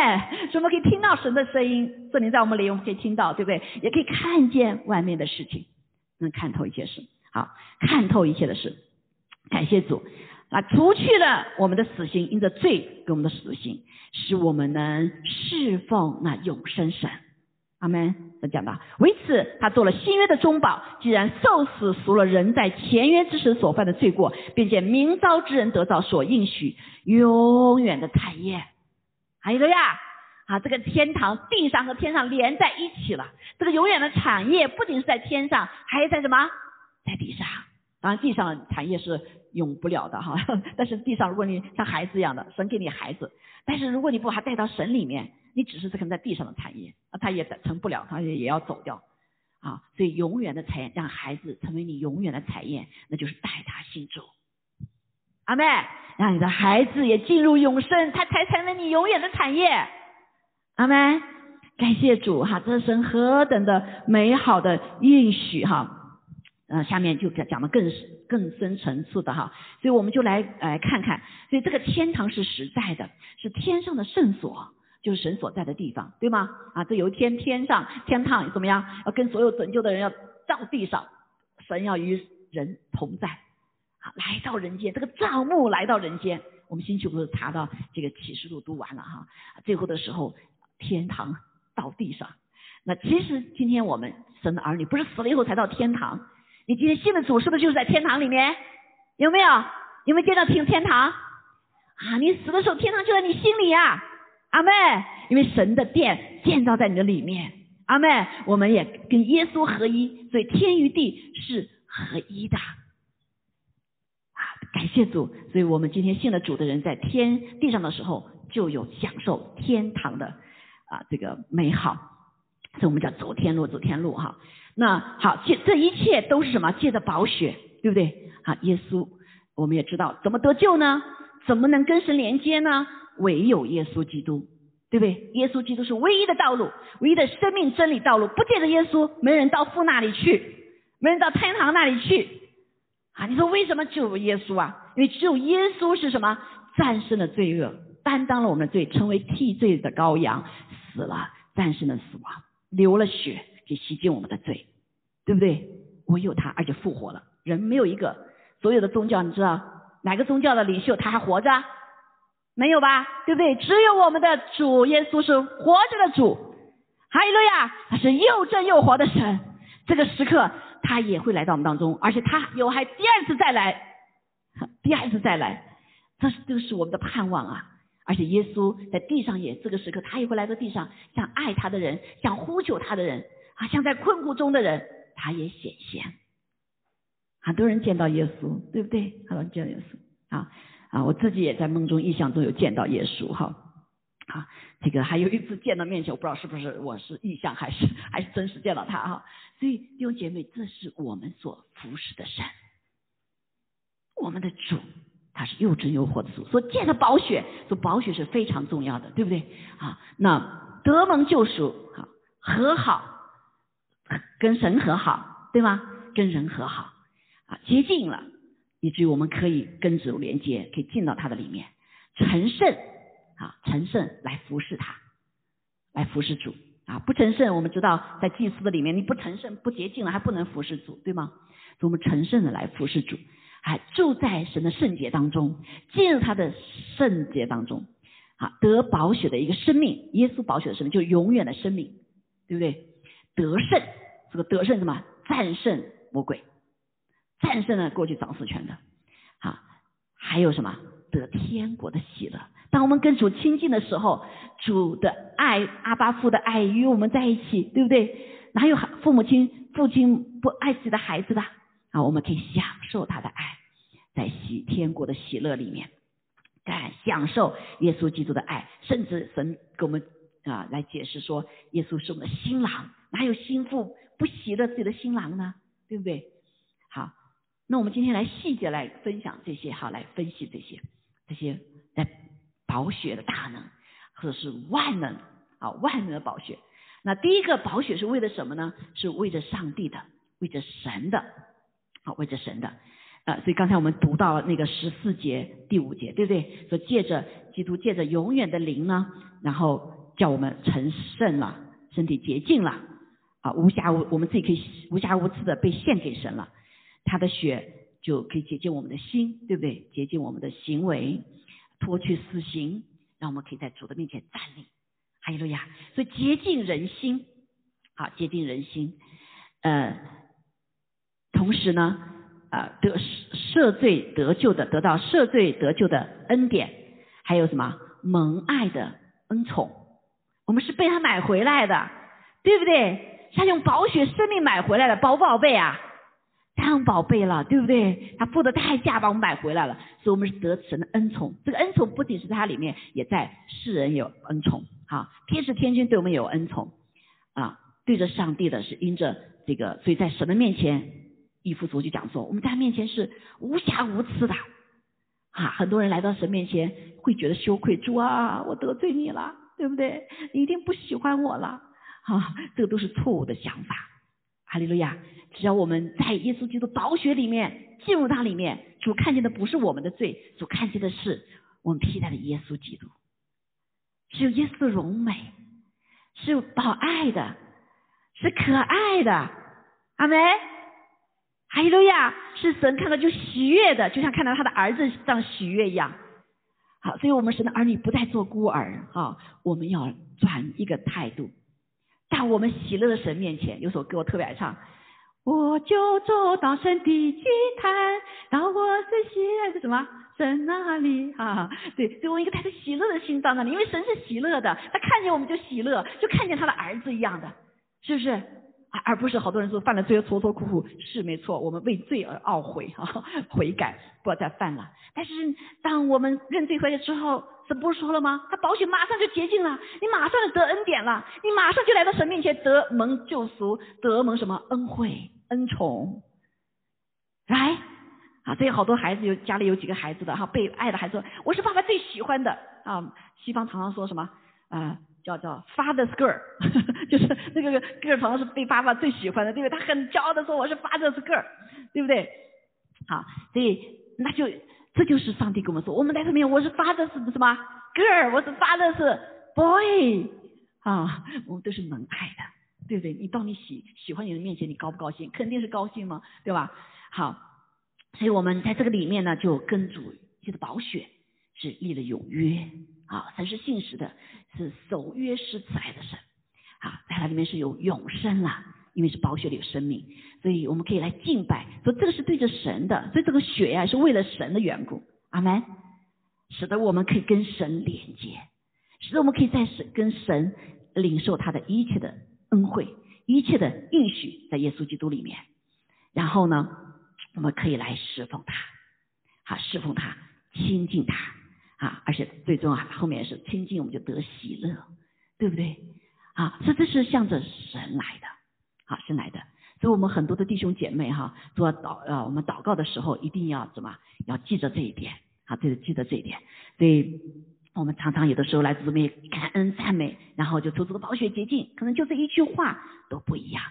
所以我们可以听到神的声音，圣灵在我们里，我们可以听到，对不对？也可以看见外面的事情，能看透一切事，好，看透一切的事，感谢主，啊，除去了我们的死刑，因着罪给我们的死刑，使我们能侍奉那永生神。阿门。他讲到，为此他做了新约的中保。既然受死赎了人在前约之时所犯的罪过，并且明招之人得到所应许永远的产业。还有个呀，啊，这个天堂地上和天上连在一起了。这个永远的产业不仅是在天上，还在什么？在地上。当然，地上的产业是永不了的哈。[laughs] 但是地上，如果你像孩子一样的，神给你孩子，但是如果你不把他带到神里面。你只是这个在地上的产业，那，他也成不了，他也也要走掉，啊，所以永远的产业让孩子成为你永远的产业，那就是带他信主，阿妹，让你的孩子也进入永生，他才成为你永远的产业，阿妹，感谢主哈，这是何等的美好的应许哈，呃，下面就讲讲的更更深层次的哈，所以我们就来来看看，所以这个天堂是实在的，是天上的圣所。就是神所在的地方，对吗？啊，这有一天天上天堂怎么样？要跟所有拯救的人要到地上，神要与人同在，来到人间，这个造物来到人间。我们星期五查到这个启示录读完了哈，最后的时候天堂到地上。那其实今天我们神的儿女不是死了以后才到天堂，你今天信的主是不是就是在天堂里面？有没有？有没有见到天天堂？啊，你死的时候天堂就在你心里呀。阿妹，因为神的殿建造在你的里面，阿妹，我们也跟耶稣合一，所以天与地是合一的。感谢主，所以我们今天信了主的人，在天地上的时候就有享受天堂的啊这个美好，所以我们叫走天路，走天路哈。那好，这这一切都是什么？借着宝血，对不对？啊，耶稣，我们也知道怎么得救呢？怎么能跟神连接呢？唯有耶稣基督，对不对？耶稣基督是唯一的道路，唯一的生命真理道路。不借着耶稣，没人到父那里去，没人到天堂那里去。啊，你说为什么只有耶稣啊？因为只有耶稣是什么？战胜了罪恶，担当了我们的罪，成为替罪的羔羊，死了，战胜了死亡，流了血，给洗净我们的罪，对不对？唯有他，而且复活了。人没有一个，所有的宗教，你知道哪个宗教的领袖他还活着？没有吧，对不对？只有我们的主耶稣是活着的主，哈利路亚，他是又正又活的神。这个时刻他也会来到我们当中，而且他有还第二次再来，第二次再来，这是这是我们的盼望啊！而且耶稣在地上也这个时刻，他也会来到地上，向爱他的人，向呼求他的人，啊，像在困苦中的人，他也显现。很多人见到耶稣，对不对？很多人见到耶稣啊啊！我自己也在梦中、意象中有见到耶稣，哈啊！这个还有一次见到面前，我不知道是不是我是意象还是还是真实见到他哈。所以弟兄姐妹，这是我们所服侍的神，我们的主，他是又真又活的主。所见的宝血，说宝血是非常重要的，对不对？啊，那得蒙救赎，好和好，跟神和好，对吗？跟人和好。啊，接近了，以至于我们可以跟主连接，可以进到他的里面，成圣啊，成圣来服侍他，来服侍主啊。不成圣，我们知道在祭司的里面，你不成圣、不洁净了，还不能服侍主，对吗？我们成圣的来服侍主，哎，住在神的圣洁当中，进入他的圣洁当中，啊，得宝血的一个生命，耶稣宝血的生命，就永远的生命，对不对？得胜，这个得胜什么？战胜魔鬼。战胜了过去掌死权的，好，还有什么得天国的喜乐？当我们跟主亲近的时候，主的爱阿巴父的爱与我们在一起，对不对？哪有父母亲父亲不爱自己的孩子的？啊，我们可以享受他的爱，在喜天国的喜乐里面，感享受耶稣基督的爱，甚至神给我们啊来解释说，耶稣是我们的新郎，哪有心腹不喜乐自己的新郎呢？对不对？好。那我们今天来细节来分享这些，好来分析这些这些在保血的大能，或者是万能啊万能的保血。那第一个保血是为了什么呢？是为着上帝的，为着神的，好为着神的啊。所以刚才我们读到了那个十四节第五节，对不对？说借着基督，借着永远的灵呢，然后叫我们成圣了，身体洁净了啊，无瑕无我们自己可以无瑕无疵的被献给神了。他的血就可以洁净我们的心，对不对？洁净我们的行为，脱去死刑，让我们可以在主的面前站立。哈利路亚！所以洁净人心，好，洁净人心。呃，同时呢，啊，得赦罪得救的，得到赦罪得救的恩典，还有什么蒙爱的恩宠？我们是被他买回来的，对不对？他用宝血生命买回来的，宝不宝贝啊？太宝贝了，对不对？他付的代价把我们买回来了，所以我们是得神的恩宠。这个恩宠不仅是他里面，也在世人有恩宠。好，天使天君对我们有恩宠啊，对着上帝的是因着这个，所以在神的面前，一夫足就讲说，我们在他面前是无瑕无疵的。啊，很多人来到神面前会觉得羞愧，主啊，我得罪你了，对不对？你一定不喜欢我了。啊，这个都是错误的想法。哈利路亚。只要我们在耶稣基督宝血里面进入它里面，主看见的不是我们的罪，主看见的是我们披戴的耶稣基督，是有耶稣的荣美，是有宝爱的，是可爱的，阿梅，哈利路亚，是神看到就喜悦的，就像看到他的儿子这样喜悦一样。好，所以我们神的儿女不再做孤儿啊，我们要转一个态度，在我们喜乐的神面前，有首歌我特别爱唱。我就走到神的祭坛，到我最喜爱的什么神那里啊？对，所以我应该带着喜乐的心到那里，因为神是喜乐的，他看见我们就喜乐，就看见他的儿子一样的，是不是？而不是好多人说犯了罪要愁愁苦苦，是没错，我们为罪而懊悔 [laughs] 啊，悔改，不要再犯了。但是当我们认罪悔改之后，神不是说了吗？他保险马上就洁净了，你马上就得恩典了，你马上就来到神面前得蒙救赎，得蒙什么恩惠？恩宠，来啊！所以好多孩子有家里有几个孩子的哈，被爱的孩子，我是爸爸最喜欢的啊。西方常常说什么啊？叫叫 father's girl，就是那个 girl 常常是被爸爸最喜欢的，对不对？他很骄傲的说我是 father's girl，对不对？好，所以那就这就是上帝跟我们说，我们在上面我是 father's 什么 girl，我是 father's boy 啊，我们都是能爱的。对不对？你到你喜喜欢你的面前，你高不高兴？肯定是高兴嘛，对吧？好，所以我们在这个里面呢，就跟主就是保血是立了永约啊，神是信实的，是守约施慈爱的神啊，在它里面是有永生了，因为是保血里有生命，所以我们可以来敬拜，说这个是对着神的，所以这个血呀是为了神的缘故，阿门。使得我们可以跟神连接，使得我们可以在神跟神领受他的一切的恩惠、一切的应许，在耶稣基督里面。然后呢，我们可以来侍奉他，好侍奉他，亲近他啊！而且最终啊，后面是亲近我们就得喜乐，对不对？啊，所以这是向着神来的，好神来的。所以我们很多的弟兄姐妹哈，做祷呃，我们祷告的时候一定要怎么？要记着这一点，好，记得记得这一点。所以我们常常有的时候来姊妹感恩赞美，然后就做这个宝血洁净，可能就这一句话都不一样，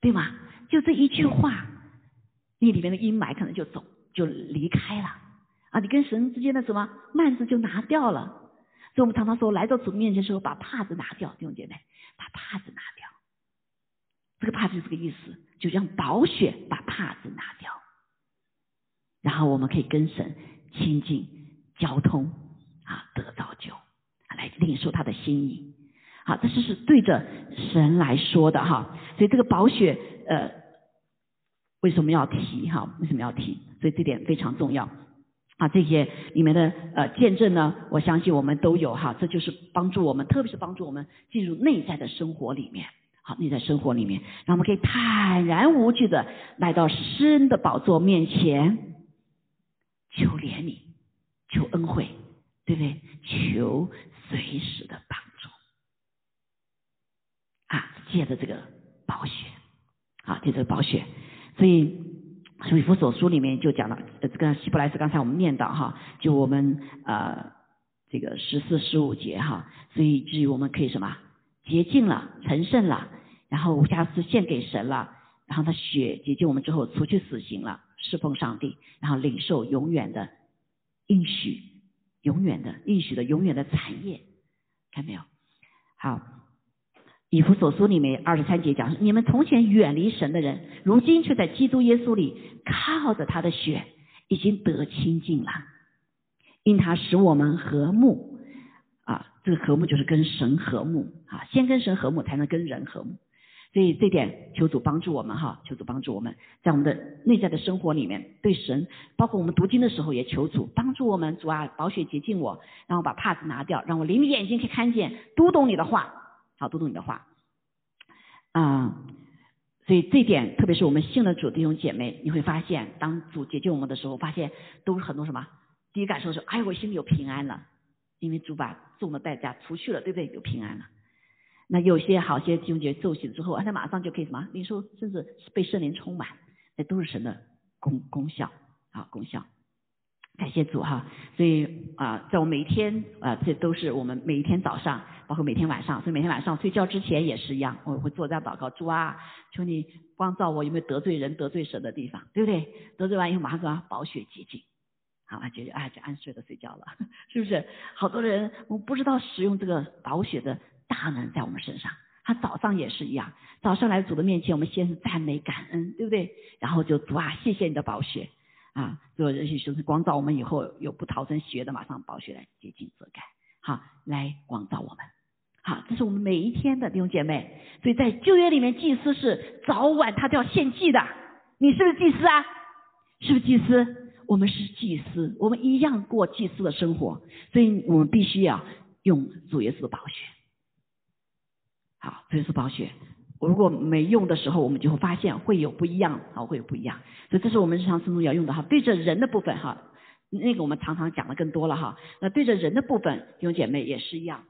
对吗？就这一句话，你里面的阴霾可能就走就离开了啊！你跟神之间的什么幔子就拿掉了。所以我们常常说，来到主面前的时候，把帕子拿掉，弟兄姐妹，把帕子拿掉。这个帕子是这个意思，就让宝血把帕子拿掉，然后我们可以跟神亲近、交通啊，得造就，来领受他的心意。好，这是是对着神来说的哈。所以这个宝血呃，为什么要提哈？为什么要提？所以这点非常重要啊。这些里面的呃见证呢，我相信我们都有哈。这就是帮助我们，特别是帮助我们进入内在的生活里面。好，内在生活里面，让我们可以坦然无惧的来到神的宝座面前，求怜悯，求恩惠，对不对？求随时的帮助啊！借着这个宝血，啊，借这个宝血，所以《以弗所书》里面就讲了，呃，这个希伯来斯刚才我们念到哈，就我们呃这个十四、十五节哈，所以至于我们可以什么？洁净了，成圣了，然后无瑕疵献给神了，然后他血洁净我们之后，除去死刑了，侍奉上帝，然后领受永远的应许，永远的应许的永远的产业，看没有？好，以弗所书里面二十三节讲，你们从前远离神的人，如今却在基督耶稣里靠着他的血，已经得清净了，因他使我们和睦。啊这个和睦就是跟神和睦啊，先跟神和睦，才能跟人和睦。所以这点求主帮助我们哈，求主帮助我们在我们的内在的生活里面，对神，包括我们读经的时候也求主帮助我们。主啊，宝血洁净我，让我把帕子拿掉，让我灵的眼睛可以看见，读懂你的话，好读懂你的话。啊，所以这点，特别是我们信了主弟兄姐妹，你会发现，当主解救我们的时候，发现都是很多什么？第一感受是，哎，我心里有平安了。因为主把重的代价除去了，对不对？有平安了。那有些好些弟兄姐妹受洗之后，他马上就可以什么？领受，甚至被圣灵充满，那都是神的功功效啊，功效。感谢主哈。所以啊，在我每一天啊，这都是我们每一天早上，包括每天晚上，所以每天晚上睡觉之前也是一样，我会做这样祷告：主啊，求你光照我有没有得罪人、得罪神的地方，对不对？得罪完以后马上说宝血洁净。啊，就啊就安睡的睡觉了，[laughs] 是不是？好多人我不知道使用这个宝血的大能在我们身上。他早上也是一样，早上来主的面前，我们先是赞美感恩，对不对？然后就主啊，谢谢你的宝血啊，就人些兄弟光照我们以后有不逃生喜悦的，马上宝血来洁净遮盖，好来光照我们。好，这是我们每一天的弟兄姐妹。所以在旧约里面，祭司是早晚他都要献祭的。你是不是祭司啊？是不是祭司？我们是祭司，我们一样过祭司的生活，所以我们必须要用主耶稣的宝血。好，主耶稣宝血，如果没用的时候，我们就会发现会有不一样，啊，会有不一样。所以这是我们日常生活中要用的哈。对着人的部分哈，那个我们常常讲的更多了哈。那对着人的部分，弟兄姐妹也是一样，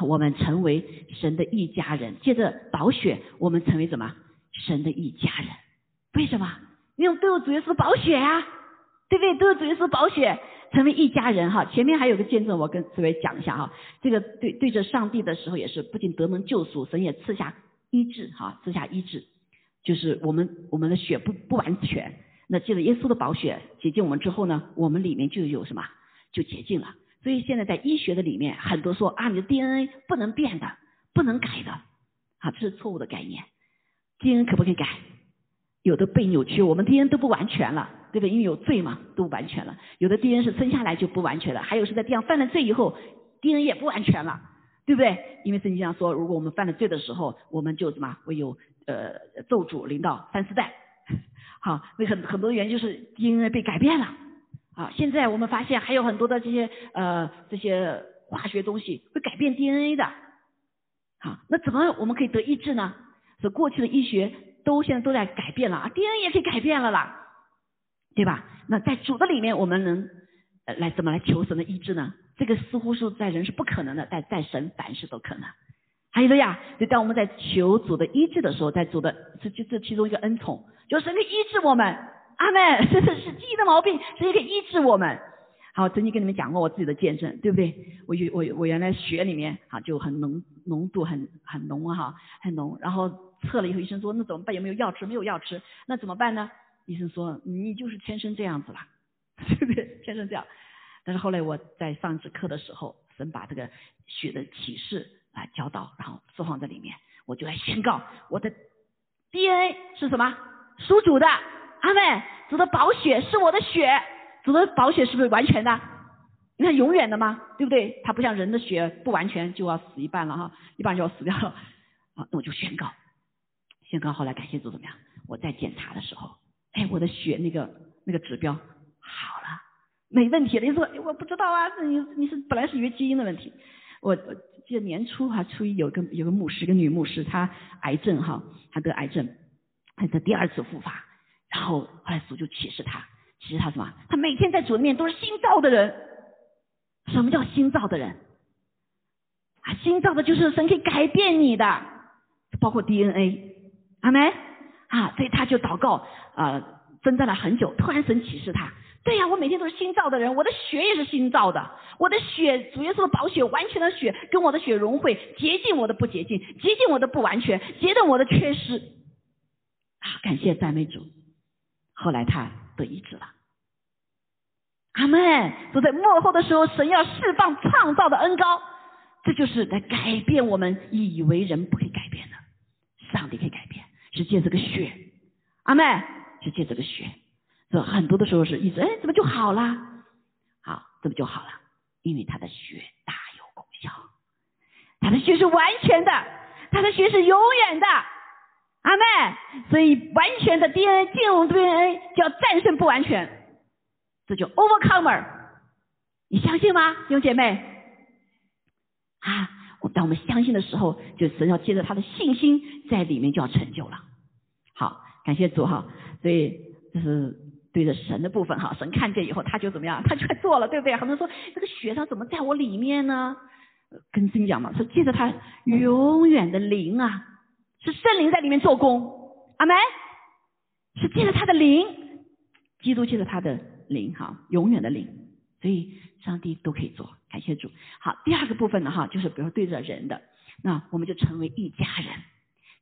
我们成为神的一家人。借着宝血，我们成为什么？神的一家人。为什么？因为都有主耶稣宝血啊。对不对？都有主耶稣宝血成为一家人哈。前面还有个见证，我跟各位讲一下哈。这个对对着上帝的时候也是，不仅得蒙救赎，神也赐下医治哈，赐下医治。就是我们我们的血不不完全，那借着耶稣的宝血洁净我们之后呢，我们里面就有什么？就洁净了。所以现在在医学的里面，很多说啊，你的 DNA 不能变的，不能改的，啊，这是错误的概念。DNA 可不可以改？有的被扭曲，我们 DNA 都不完全了。对不对？因为有罪嘛，都完全了。有的 DNA 是生下来就不完全了，还有是在地上犯了罪以后，DNA 也不完全了，对不对？因为圣经上说，如果我们犯了罪的时候，我们就什么会有呃咒诅临到三四代。[laughs] 好，那很很多原因就是 DNA 被改变了好，现在我们发现还有很多的这些呃这些化学东西会改变 DNA 的。好，那怎么我们可以得医治呢？所过去的医学都现在都在改变了啊，DNA 也可以改变了啦，对吧？那在主的里面，我们能来怎么来求神的医治呢？这个似乎是在人是不可能的，但在神凡事都可能。还有的呀，就当我们在求主的医治的时候，在主的这这这其中一个恩宠，就神可以医治我们。阿门，这 [laughs] 是是记忆的毛病，神可以医治我们。好，曾经跟你们讲过我自己的见证，对不对？我我我原来血里面啊就很浓浓度很很浓哈，很浓。然后测了以后，医生说那怎么办？有没有药吃？没有药吃，那怎么办呢？医生说你就是天生这样子了，[laughs] 对不对？天生这样。但是后来我在上一次课的时候，神把这个血的启示啊教导，然后释放在里面，我就来宣告我的 DNA 是什么？属主的，阿妹，主的宝血是我的血。主的宝血是不是完全的？你看永远的吗？对不对？它不像人的血不完全就要死一半了哈，一半就要死掉了。啊，那我就宣告，宣告后来感谢主怎么样？我在检查的时候，哎，我的血那个那个指标好了，没问题了。你说我不知道啊，你你是本来是以为基因的问题。我记得年初哈，初一有个有个牧师，一个女牧师，她癌症哈，她得癌症，她的第二次复发，然后后来主就启示她。其实她什么？她每天在主的面都是新造的人。什么叫新造的人？啊，新造的就是神可以改变你的，包括 DNA。阿门啊，所以他就祷告啊，征战了很久。突然神启示他，对呀，我每天都是新造的人，我的血也是新造的。我的血，主耶稣的宝血，完全的血跟我的血融汇，洁净我的不洁净，洁净我的不完全，洁净我的缺失。啊，感谢赞美主。后来他。得医治了，阿门！都在幕后的时候，神要释放创造的恩高，这就是在改变我们以为人不可以改变的，上帝可以改变，是借这个血，阿门，是借这个血。这很多的时候是一直，哎，怎么就好了？好，怎么就好了？因为他的血大有功效，他的血是完全的，他的血是永远的。阿妹，所以完全的 DNA 进入 DNA 就要战胜不完全，这就 overcomer，你相信吗，弟姐妹？啊，我当我们相信的时候，就神要借着他的信心在里面就要成就了。好，感谢主哈，所以这是对着神的部分哈，神看见以后他就怎么样，他就做了，对不对？很多人说这个血它怎么在我里面呢？跟真讲嘛，说借着他永远的灵啊。是圣灵在里面做工，阿门。是借着他的灵，基督借着他的灵，哈，永远的灵，所以上帝都可以做，感谢主。好，第二个部分呢，哈，就是比如对着人的，那我们就成为一家人。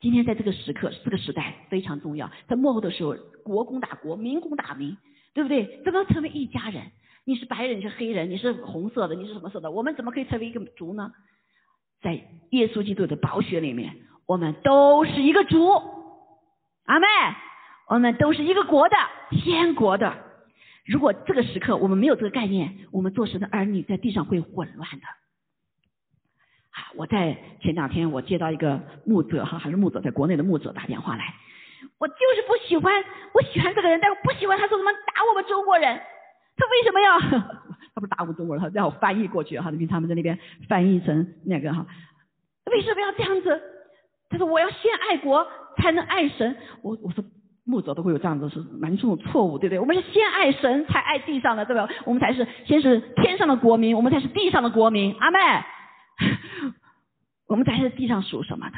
今天在这个时刻，这个时代非常重要，在幕后的时候，国攻打国，民攻打民，对不对？怎么成为一家人？你是白人，你是黑人，你是红色的，你是什么色的？我们怎么可以成为一个族呢？在耶稣基督的宝血里面。我们都是一个族，阿妹，我们都是一个国的天国的。如果这个时刻我们没有这个概念，我们做神的儿女在地上会混乱的。啊，我在前两天我接到一个牧者哈，还是牧者在国内的牧者打电话来，我就是不喜欢，我喜欢这个人，但我不喜欢他说什么打我们中国人，他为什么要？[laughs] 他不是打我们中国人，他让我翻译过去哈，跟他们在那边翻译成那个哈，为什么要这样子？他说：“我要先爱国，才能爱神。”我我说牧者都会有这样子是蛮重的错误，对不对？我们是先爱神，才爱地上的，对吧？我们才是先是天上的国民，我们才是地上的国民。阿妹，我们才是地上属什么的？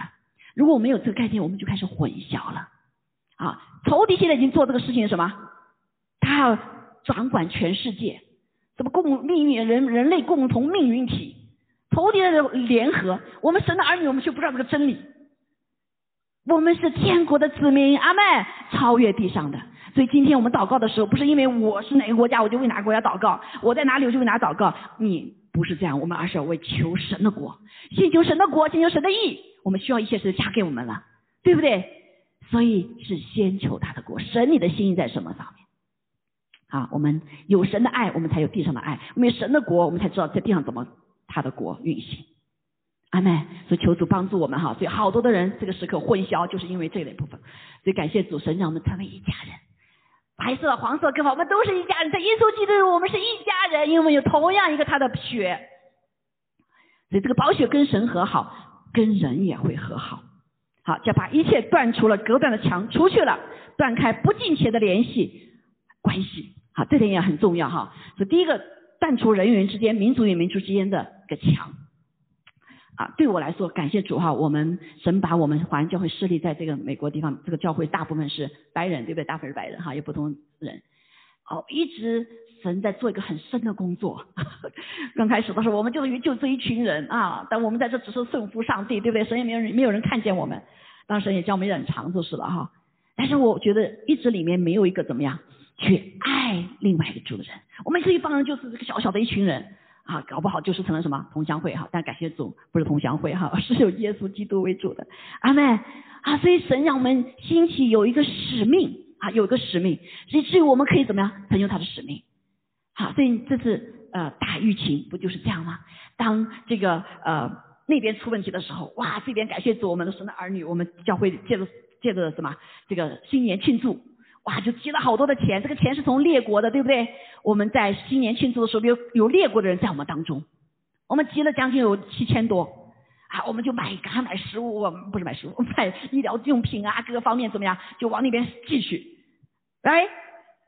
如果我没有这个概念，我们就开始混淆了。啊，仇敌现在已经做这个事情什么？他要掌管全世界，什么共命运人人类共同命运体？仇敌的联合，我们神的儿女，我们却不知道这个真理。我们是天国的子民，阿妹超越地上的。所以今天我们祷告的时候，不是因为我是哪个国家，我就为哪个国家祷告；我在哪里，我就为哪祷告。你不是这样，我们而是要为求神的国，先求神的国，先求神的义。我们需要一切事加给我们了，对不对？所以是先求他的国，神你的心意在什么上面？啊，我们有神的爱，我们才有地上的爱；我们有神的国，我们才知道在地上怎么他的国运行。阿妹，所以求主帮助我们哈，所以好多的人这个时刻混淆，就是因为这类部分。所以感谢主神让我们成为一家人，白色、黄色更好，我们都是一家人，在耶稣基督，我们是一家人，因为我们有同样一个他的血，所以这个宝血跟神和好，跟人也会和好。好，就把一切断除了隔断的墙除去了，断开不敬虔的联系关系。好，这点也很重要哈。所以第一个，断除人与人之间、民族与民族之间的个墙。啊，对我来说，感谢主哈，我们神把我们华人教会设立在这个美国地方，这个教会大部分是白人，对不对？大部分是白人哈，有不同人。哦，一直神在做一个很深的工作。[laughs] 刚开始的时候，我们就是就这一群人啊，但我们在这只是顺服上帝，对不对？神也没有人没有人看见我们，当时也叫我们忍长就是了哈。但是我觉得一直里面没有一个怎么样去爱另外一个主人，我们这一帮人就是这个小小的一群人。啊，搞不好就是成了什么同乡会哈，但感谢主不是同乡会哈，[laughs] 是有耶稣基督为主的，阿门啊！所以神让我们兴起有一个使命啊，有一个使命，以至于我们可以怎么样成就他的使命？好，所以这次呃大疫情不就是这样吗？当这个呃那边出问题的时候，哇，这边感谢主，我们的神的儿女，我们教会借着借着什么这个新年庆祝。哇，就集了好多的钱，这个钱是从列国的，对不对？我们在新年庆祝的时候，有有列国的人在我们当中，我们集了将近有七千多，啊，我们就买，赶快买食物，我们不是买食物，[laughs] 买医疗用品啊，各个方面怎么样，就往那边寄去。来，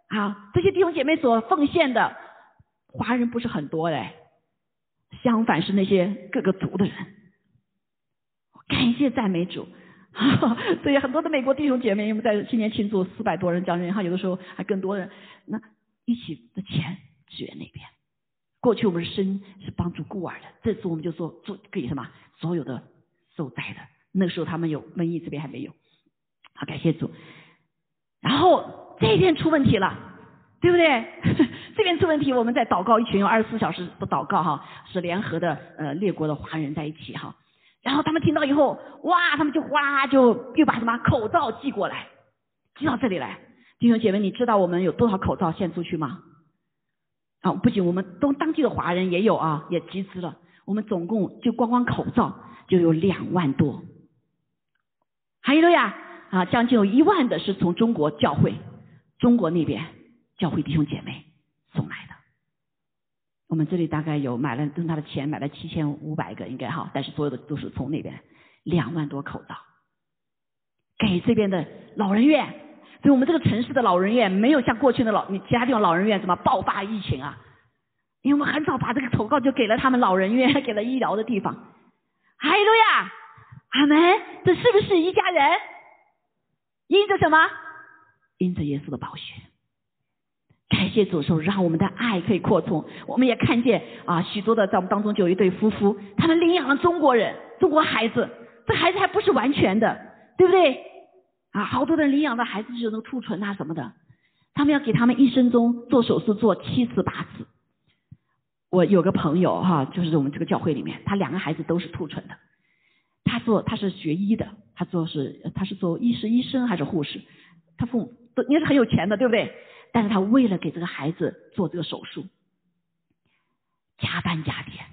好，这些弟兄姐妹所奉献的，华人不是很多嘞，相反是那些各个族的人，感谢赞美主。[laughs] 所以很多的美国弟兄姐妹，因为在新年庆祝四百多人将近，哈，有的时候还更多人，那一起的钱支援那边。过去我们是生是帮助孤儿的，这次我们就说做给什么所有的受灾的。那个时候他们有瘟疫，这边还没有。好，感谢主。然后这边出问题了，对不对？[laughs] 这边出问题，我们在祷告，一群有二十四小时的祷告哈，是联合的呃列国的华人在一起哈。然后他们听到以后，哇，他们就哗就又把什么口罩寄过来，寄到这里来。弟兄姐妹，你知道我们有多少口罩献出去吗？啊，不仅我们都当地的华人也有啊，也集资了。我们总共就光光口罩就有两万多。还有呀，啊，将近有一万的是从中国教会，中国那边教会弟兄姐妹送来的。我们这里大概有买了用他的钱买了七千五百个应该哈，但是所有的都是从那边两万多口罩给这边的老人院，所以我们这个城市的老人院没有像过去的老你其他地方老人院什么爆发疫情啊，因为我们很早把这个口罩就给了他们老人院，给了医疗的地方。哈利路亚，阿门，这是不是一家人？因着什么？因着耶稣的宝血。感谢主说，让我们的爱可以扩充。我们也看见啊，许多的在我们当中就有一对夫妇，他们领养了中国人、中国孩子，这孩子还不是完全的，对不对？啊，好多人领养的孩子就是那个兔唇啊什么的，他们要给他们一生中做手术做七次八次。我有个朋友哈，就是我们这个教会里面，他两个孩子都是兔唇的，他做他是学医的，他做是他是做医师、医生还是护士？他父母都应该是很有钱的，对不对？但是他为了给这个孩子做这个手术，加班加点，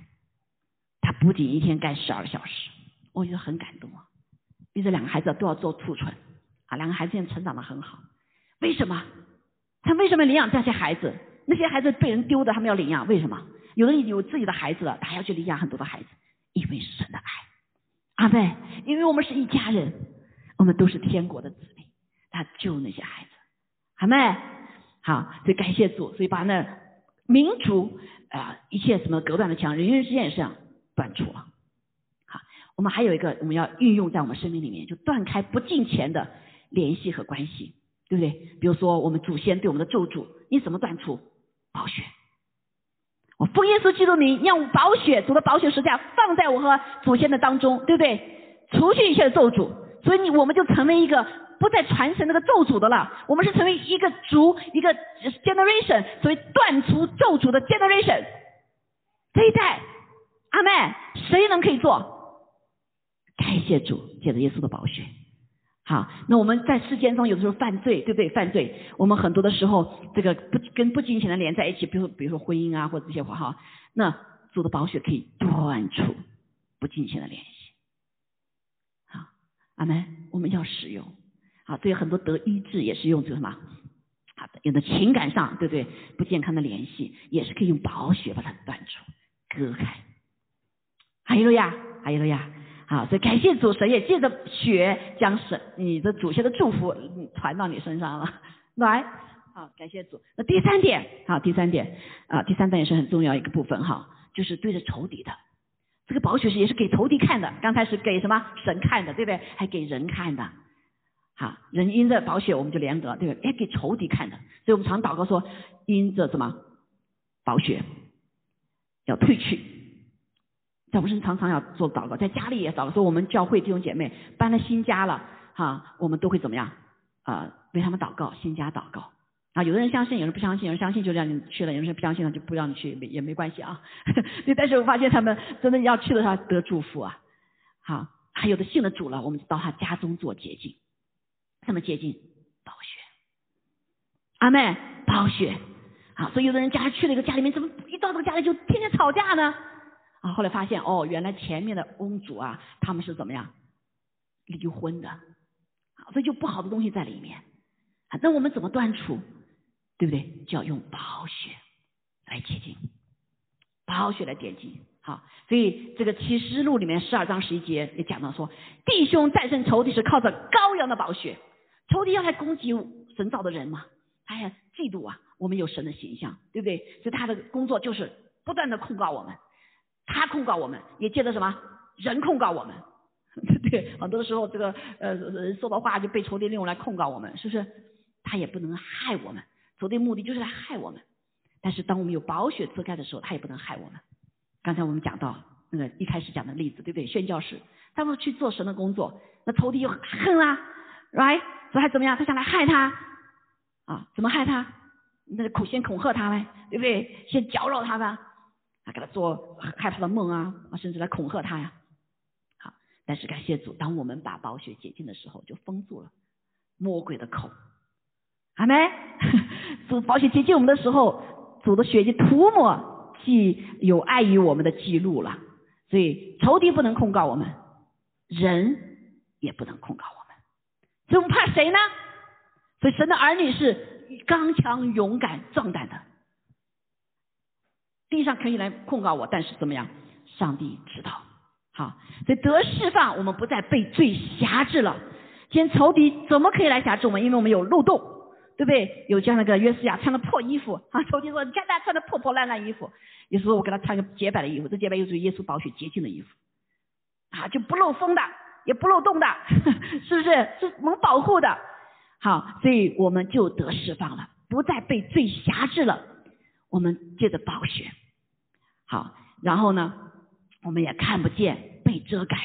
他不仅一天干十二小时，我觉得很感动啊。因为这两个孩子都要做兔唇啊，两个孩子现在成长的很好。为什么？他为什么领养这些孩子？那些孩子被人丢的，他们要领养，为什么？有的有自己的孩子了，他还要去领养很多的孩子，因为是神的爱。阿妹，因为我们是一家人，我们都是天国的子民，他救那些孩子。阿妹。好，所以感谢主，所以把那民族啊一切什么隔断的墙，人与人之间也是这样断除了。好，我们还有一个我们要运用在我们生命里面，就断开不敬钱的联系和关系，对不对？比如说我们祖先对我们的咒诅，你怎么断除？宝血，我奉耶稣基督名，让我宝血主的宝血石架放在我和祖先的当中，对不对？除去一切的咒诅，所以你我们就成为一个。不再传承那个咒诅的了，我们是成为一个族，一个 generation，所以断除咒诅的 generation。这一代，阿妹，谁能可以做？感谢主，借着耶稣的宝血。好，那我们在世间中有的时候犯罪，对不对？犯罪，我们很多的时候，这个不跟不金钱的连在一起，比如比如说婚姻啊，或者这些话哈，那主的宝血可以断除不金钱的联系。阿门，我们要使用。啊，所以很多得医治也是用这个什么好的有的情感上对不对？不健康的联系，也是可以用宝血把它断除、割开。还有了呀，还有了呀。好，所以感谢主神也借着血将神你的祖先的祝福传到你身上了。来，好，感谢主。那第三点，好，第三点啊，第三点也是很重要一个部分哈，就是对着仇敌的这个宝血是也是给仇敌看的。刚开始给什么神看的，对不对？还给人看的。好，人因着宝血我们就连得，对不对？哎，给仇敌看的。所以我们常祷告说，因着什么宝血要退去。在我们常常要做祷告，在家里也祷告。说我们教会弟兄姐妹搬了新家了，哈，我们都会怎么样啊？为他们祷告，新家祷告啊。有的人相信，有人不相信，有人相信就让你去了，有人不相信了就不让你去，也没关系啊。[laughs] 对，但是我发现他们真的要去的话得祝福啊。好，还有的信了主了，我们就到他家中做洁净，怎么洁净？宝血，阿妹，宝血。好，所以有的人家去了一个家里面，怎么一到这个家里就天天吵架呢？啊，后来发现哦，原来前面的翁主啊，他们是怎么样离婚的，所以就不好的东西在里面，啊，那我们怎么断除？对不对？就要用宝血来洁净，宝血来点击。好，所以这个启示录里面十二章十一节也讲到说，弟兄战胜仇敌是靠着羔羊的宝血，仇敌要来攻击神造的人嘛，他也嫉妒啊，我们有神的形象，对不对？所以他的工作就是不断的控告我们。他控告我们，也借着什么人控告我们，[laughs] 对，很多的时候这个呃说的话就被仇敌利用来控告我们，是不是？他也不能害我们，仇敌目的就是来害我们。但是当我们有宝血遮盖的时候，他也不能害我们。刚才我们讲到那个一开始讲的例子，对不对？宣教士他们去做神的工作，那仇敌又恨啊，right？所以还怎么样？他想来害他啊？怎么害他？那恐先恐吓他呗，对不对？先搅扰他吧。啊给他做害怕的梦啊，甚至来恐吓他呀。好，但是感谢主，当我们把宝血解禁的时候，就封住了魔鬼的口。好没？[laughs] 主保险接近我们的时候，主的血就涂抹既有爱于我们的记录了。所以仇敌不能控告我们，人也不能控告我们。所以我们怕谁呢？所以神的儿女是刚强、勇敢、壮胆的。地上可以来控告我，但是怎么样？上帝知道。好，所以得释放，我们不再被罪辖制了。今天仇敌怎么可以来辖制我们？因为我们有漏洞，对不对？有像那个约书亚穿的破衣服 [laughs] 啊，仇敌说你看他穿的破破烂烂衣服，有时候我给他穿个洁白的衣服，这洁白又是耶稣宝血洁净的衣服，啊，就不漏风的，也不漏洞的，[laughs] 是不是？是能保护的。好，所以我们就得释放了，不再被罪辖制了。我们借着宝血。好，然后呢，我们也看不见被遮盖，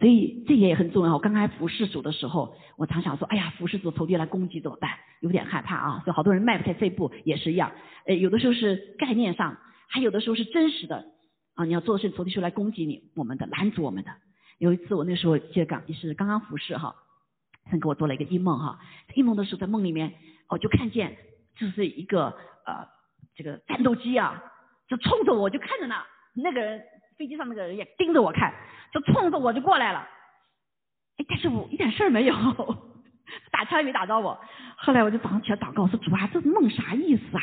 所以这也很重要。我刚开服侍主的时候，我常想说，哎呀，服侍主仇敌来攻击怎么办？有点害怕啊。所以好多人迈不开这一步也是一样。呃，有的时候是概念上，还有的时候是真实的啊。你要做的是仇敌出来攻击你，我们的拦阻我们的。有一次我那时候接刚也是刚刚服侍哈，神给我做了一个异梦哈。异梦的时候在梦里面，我就看见就是一个呃这个战斗机啊。就冲着我就看着呢，那个人飞机上那个人也盯着我看，就冲着我就过来了。哎，但是我一点事儿没有，[laughs] 打枪也没打着我。后来我就早上起来祷告，我说主啊，这梦啥意思啊？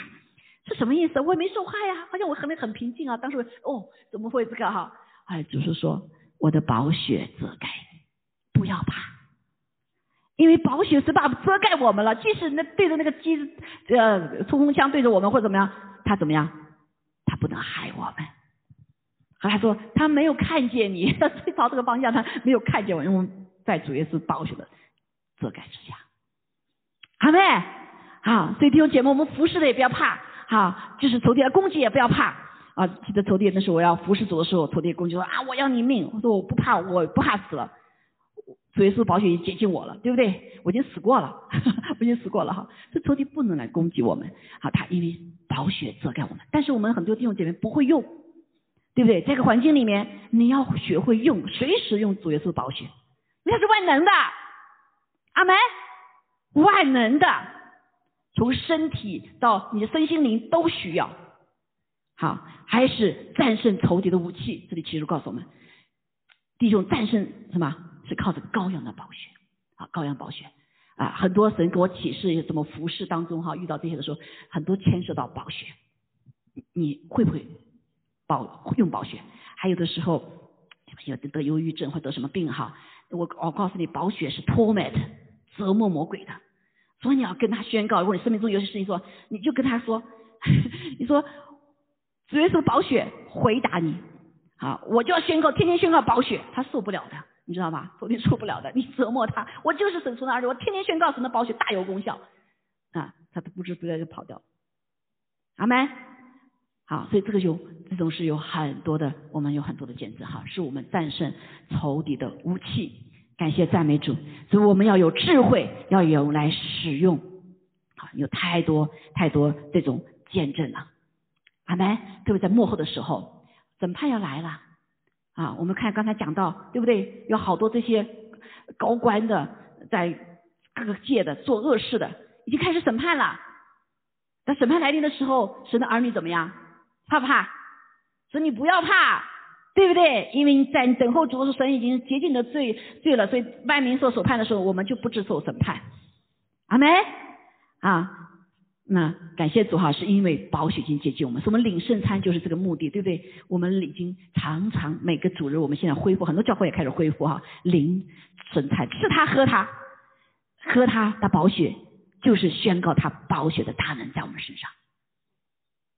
是什么意思？我也没受害呀，好像我很很平静啊。当时哦，怎么会这个哈？哎，主是说我的宝血遮盖，不要怕，因为宝血是把遮盖我们了。即使那对着那个机呃冲锋枪对着我们或怎么样，他怎么样？他不能害我们。后来说他没有看见你，[laughs] 他朝这个方向，他没有看见我，因为在主耶稣宝血的遮盖之下。好没？好，所以弟兄姐妹，我们服侍的也不要怕，好，就是仇敌的攻击也不要怕啊。记得仇敌那时候我要服侍主的时候，仇敌攻击说啊，我要你命。我说我不怕，我不怕死了。主耶稣宝血已经接近我了，对不对？我已经死过了，[laughs] 我已经死过了哈。这仇敌不能来攻击我们，好，他因为宝血遮盖我们。但是我们很多弟兄姐妹不会用，对不对？这个环境里面，你要学会用，随时用主耶稣保血，那是万能的，阿门，万能的，从身体到你的身心灵都需要。好，还是战胜仇敌的武器。这里其实告诉我们，弟兄战胜什么？是靠着羔羊的宝血，啊，羔羊宝血，啊，很多神给我启示，怎么服侍当中哈，遇到这些的时候，很多牵涉到宝血，你会不会保用保血？还有的时候有的得忧郁症或得什么病哈，我我告诉你，保血是 torment 折磨魔鬼的，所以你要跟他宣告，如果你生命中有些事情说，你就跟他说，[laughs] 你说主耶稣保血回答你，好，我就要宣告，天天宣告保血，他受不了的。你知道吧？昨天受不了的，你折磨他，我就是神出那儿子，我天天宣告神的保血大有功效，啊，他都不知不觉就跑掉。阿门。好，所以这个有这种是有很多的，我们有很多的见证哈，是我们战胜仇敌的武器。感谢赞美主，所以我们要有智慧，要有来使用。好，有太多太多这种见证了。阿门。特别在幕后的时候，审判要来了。啊，我们看刚才讲到，对不对？有好多这些高官的，在各个界的做恶事的，已经开始审判了。那审判来临的时候，神的儿女怎么样？怕不怕？说你不要怕，对不对？因为在等候主的时候，神已经洁净的罪罪了，所以万民受审判的时候，我们就不知受审判。阿门啊。那感谢主哈，是因为宝血已经接近我们，所以我们领圣餐就是这个目的，对不对？我们已经常常每个主日，我们现在恢复，很多教会也开始恢复哈，领圣餐，吃它喝它，喝它的宝血，就是宣告他宝血的大能在我们身上。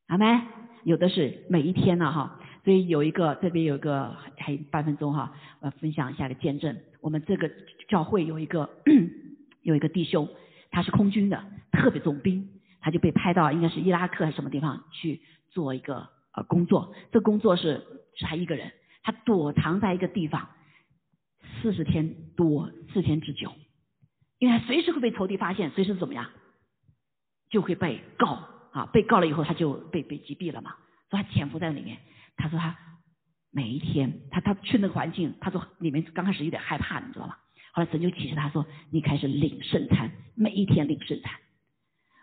阿门。有的是每一天呢哈，所以有一个这边有一个还有半分钟哈，我分享一下的见证。我们这个教会有一个 [coughs] 有一个弟兄，他是空军的，特别重兵。他就被派到应该是伊拉克还是什么地方去做一个呃工作，这工作是是他一个人，他躲藏在一个地方四十天多四天之久，因为他随时会被仇敌发现，随时怎么样就会被告啊，被告了以后他就被被击毙了嘛，说他潜伏在里面。他说他每一天他他去那个环境，他说里面刚开始有点害怕，你知道吗？后来神就启示他说，你开始领圣餐，每一天领圣餐。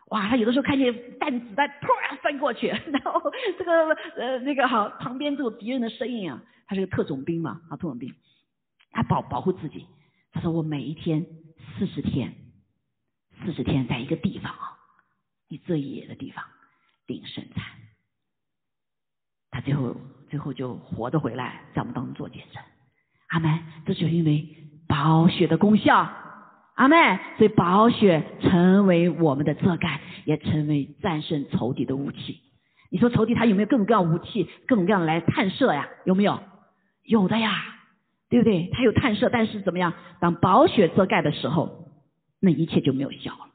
哇，他有的时候看见弹子弹突然飞过去，[laughs] 然后这个呃那个好旁边都有敌人的身影啊，他是个特种兵嘛，啊特种兵，他保保护自己。他说我每一天四十天，四十天在一个地方啊，一最野的地方领圣餐，他最后最后就活着回来，在我们当中做见证。阿门，这就因为宝血的功效。阿妹，所以宝血成为我们的遮盖，也成为战胜仇敌的武器。你说仇敌他有没有各种各样武器，各种各样来探射呀？有没有？有的呀，对不对？他有探射，但是怎么样？当宝血遮盖的时候，那一切就没有效了。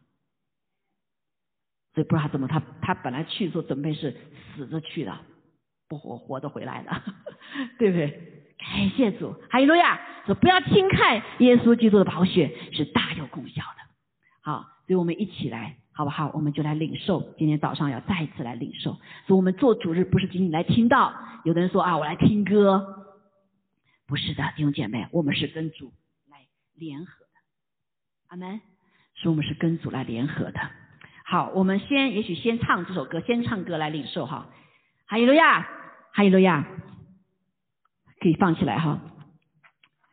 所以不知道他怎么，他他本来去的时候准备是死着去的，不活活着回来的，[laughs] 对不对？感谢主，哈利路亚！说不要轻看耶稣基督的宝血是大有功效的。好，所以我们一起来，好不好？我们就来领受。今天早上要再一次来领受。所以我们做主日不是仅仅来听到，有的人说啊，我来听歌，不是的，弟兄姐妹，我们是跟主来联合的。阿门。说我们是跟主来联合的。好，我们先也许先唱这首歌，先唱歌来领受哈。哈利路亚，哈利路亚。可以放起来哈，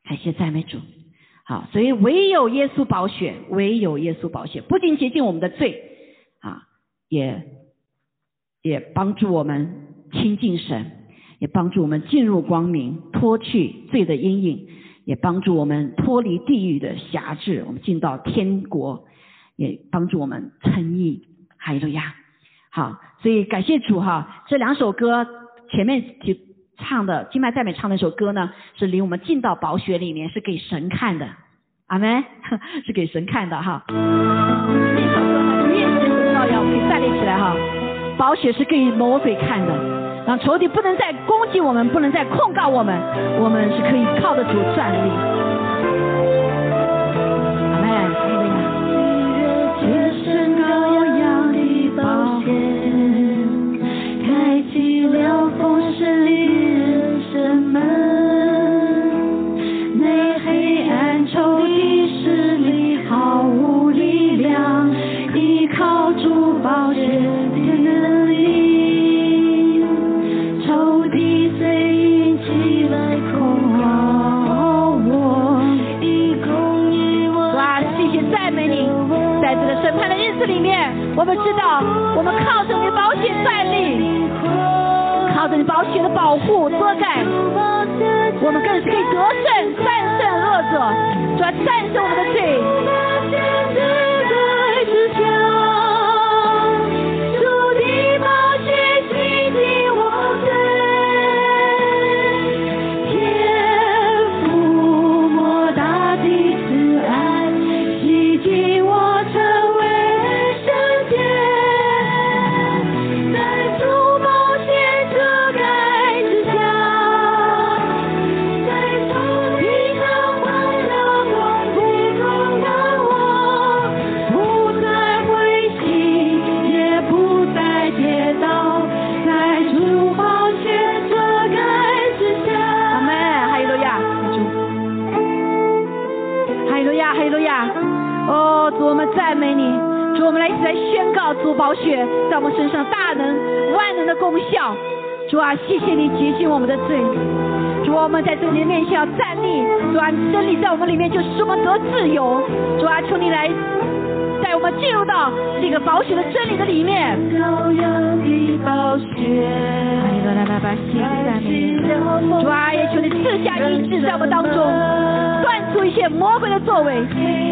感谢赞美主。好，所以唯有耶稣宝血，唯有耶稣宝血，不仅洁净我们的罪啊，也也帮助我们亲近神，也帮助我们进入光明，脱去罪的阴影，也帮助我们脱离地狱的辖制，我们进到天国，也帮助我们称义。哈利路亚。好，所以感谢主哈，这两首歌前面就。唱的金麦赞美唱那首歌呢，是领我们进到宝血里面，是给神看的，阿门，[laughs] 是给神看的哈。这首歌呢，面对神照耀，可以站立起来哈。宝血是给魔鬼看的，让仇敌不能再攻击我们，不能再控告我们，我们是可以靠得住站立。保护遮盖，我们更是可以得胜，战胜恶者，主要战胜我们的罪。宝血在我们身上大能万能的功效，主啊，谢谢你洁净我们的罪，主啊，我们在这里面前要站立，主啊，真理在我们里面就使我们得自由，主啊，求你来带我们进入到这个宝血的真理的里面。主啊，也求你赐下医治在我们当中。一切魔鬼的作为，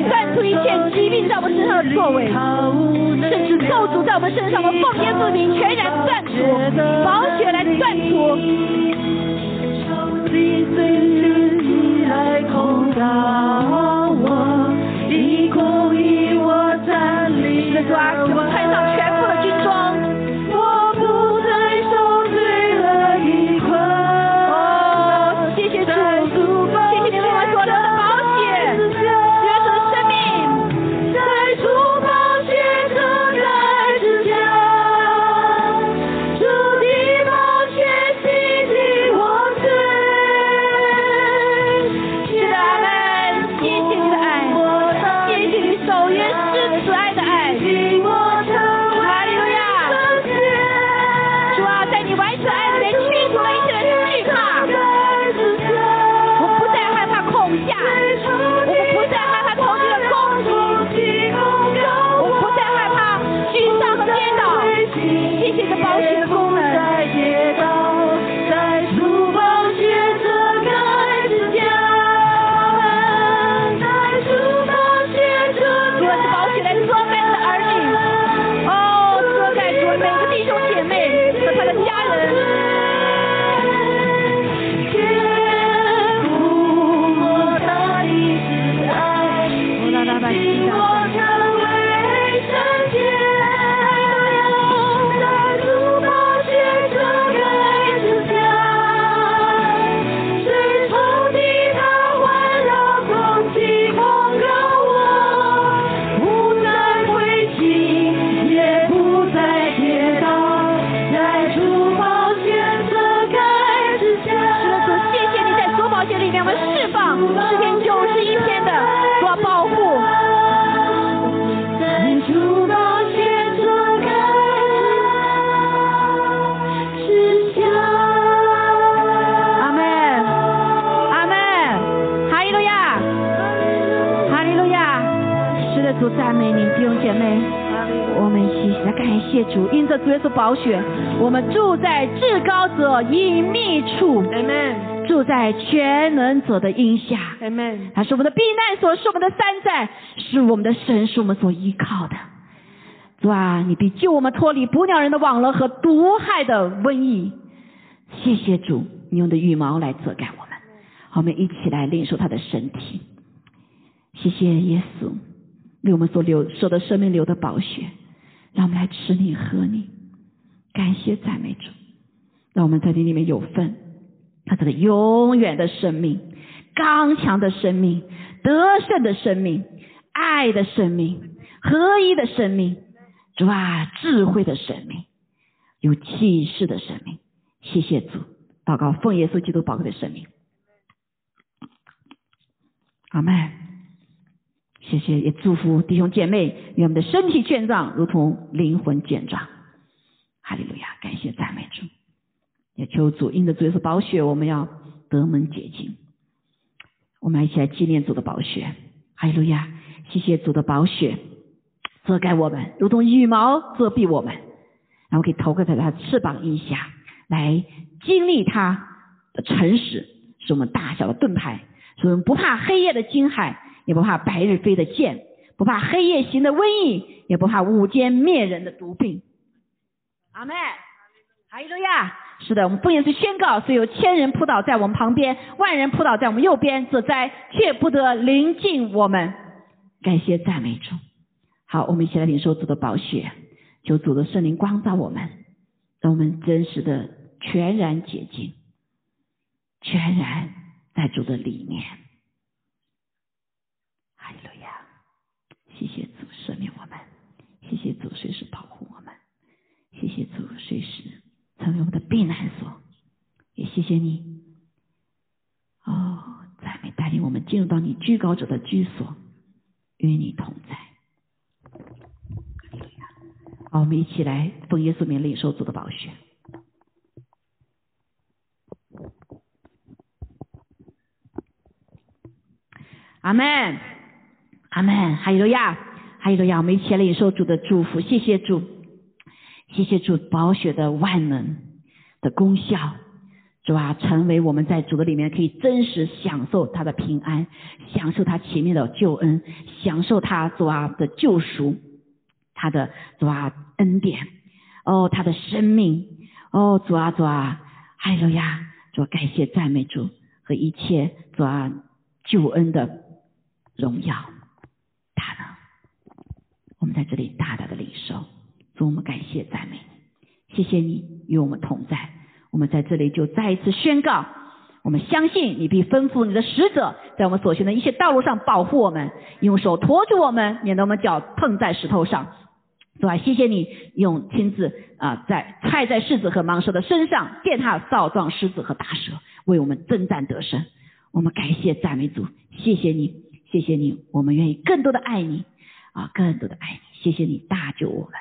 断出一切疾病在我们身上的作为，甚至咒诅在我们身上，我们奉耶稣名全然断除，宝血来断除。主啊，我们穿主赞美你，弟兄姐妹，我们谢谢感谢主因着主耶稣宝血，我们住在至高者隐秘处。Amen。住在全能者的荫下。Amen。他是我们的避难所，是我们的山寨，是我们的神，是我们所依靠的。主啊，你必救我们脱离捕鸟人的网络和毒害的瘟疫。谢谢主，你用的羽毛来遮盖我们。好，我们一起来领受他的身体。谢谢耶稣为我们所流、受的生命流的宝血。让我们来吃你喝你，感谢赞美主，让我们在你里面有份，他这个永远的生命、刚强的生命、得胜的生命、爱的生命、合一的生命，主啊，智慧的生命，有启示的生命。谢谢主，祷告奉耶稣基督宝贵的生命，阿门。谢谢，也祝福弟兄姐妹，愿我们的身体健壮，如同灵魂健壮。哈利路亚，感谢赞美主，也求主因着主耶稣宝血，我们要得门洁净。我们一起来纪念主的宝血。哈利路亚，谢谢主的宝血，遮盖我们，如同羽毛遮蔽我们，然后可以投靠在他翅膀以下，来经历他的诚实，是我们大小的盾牌，是我们不怕黑夜的惊骇，也不怕白日飞的箭，不怕黑夜行的瘟疫，也不怕午间灭人的毒病。阿妹，哈利路亚！是的，我们不也是宣告，虽有千人扑倒在我们旁边，万人扑倒在我们右边，这灾却不得临近我们。感谢赞美主。好，我们一起来领受主的宝血，求主的圣灵光照我们，让我们真实的全然洁净，全然在主的里面。哈利路亚！谢谢主赦免我们，谢谢主随时保护我们，谢谢主随时。成为我们的避难所，也谢谢你，哦，赞美带领我们进入到你居高者的居所，与你同在。好，我们一起来奉耶稣名领受主的宝血。阿门，阿门，哈利路亚，哈利路亚，我们一起来领受主的祝福，谢谢主。谢谢主宝血的万能的功效，主啊，成为我们在主的里面可以真实享受他的平安，享受他前面的救恩，享受他主啊的救赎，他的主啊恩典，哦，他的生命，哦，主啊主啊，哈利路亚，主感谢赞美主和一切主啊救恩的荣耀，我们在这里大大的领受。主，我们感谢赞美，谢谢你与我们同在。我们在这里就再一次宣告：我们相信你必吩咐你的使者，在我们所行的一切道路上保护我们，用手托住我们，免得我们脚碰在石头上。主啊，谢谢你用亲自啊，在踹在狮子和蟒蛇的身上，践踏少壮狮子和大蛇，为我们征战得胜。我们感谢赞美主，谢谢你，谢谢你，我们愿意更多的爱你啊，更多的爱你。谢谢你大救我们。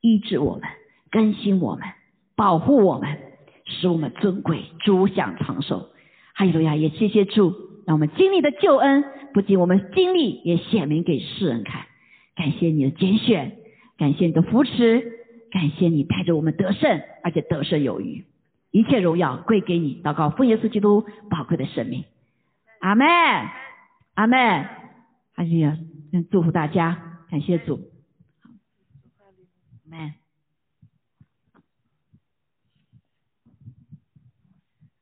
医治我们，更新我们，保护我们，使我们尊贵，主享长寿。哈利路亚！也谢谢主，让我们经历的救恩，不仅我们经历，也显明给世人看。感谢你的拣选，感谢你的扶持，感谢你带着我们得胜，而且得胜有余。一切荣耀归给你。祷告奉耶稣基督宝贵的生命。阿门，阿门。哈利路亚！祝福大家，感谢主。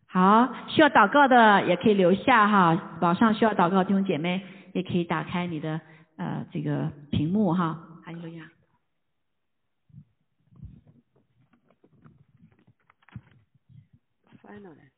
好，需要祷告的也可以留下哈，网上需要祷告弟兄姐妹也可以打开你的呃这个屏幕哈，还有路亚。Finally.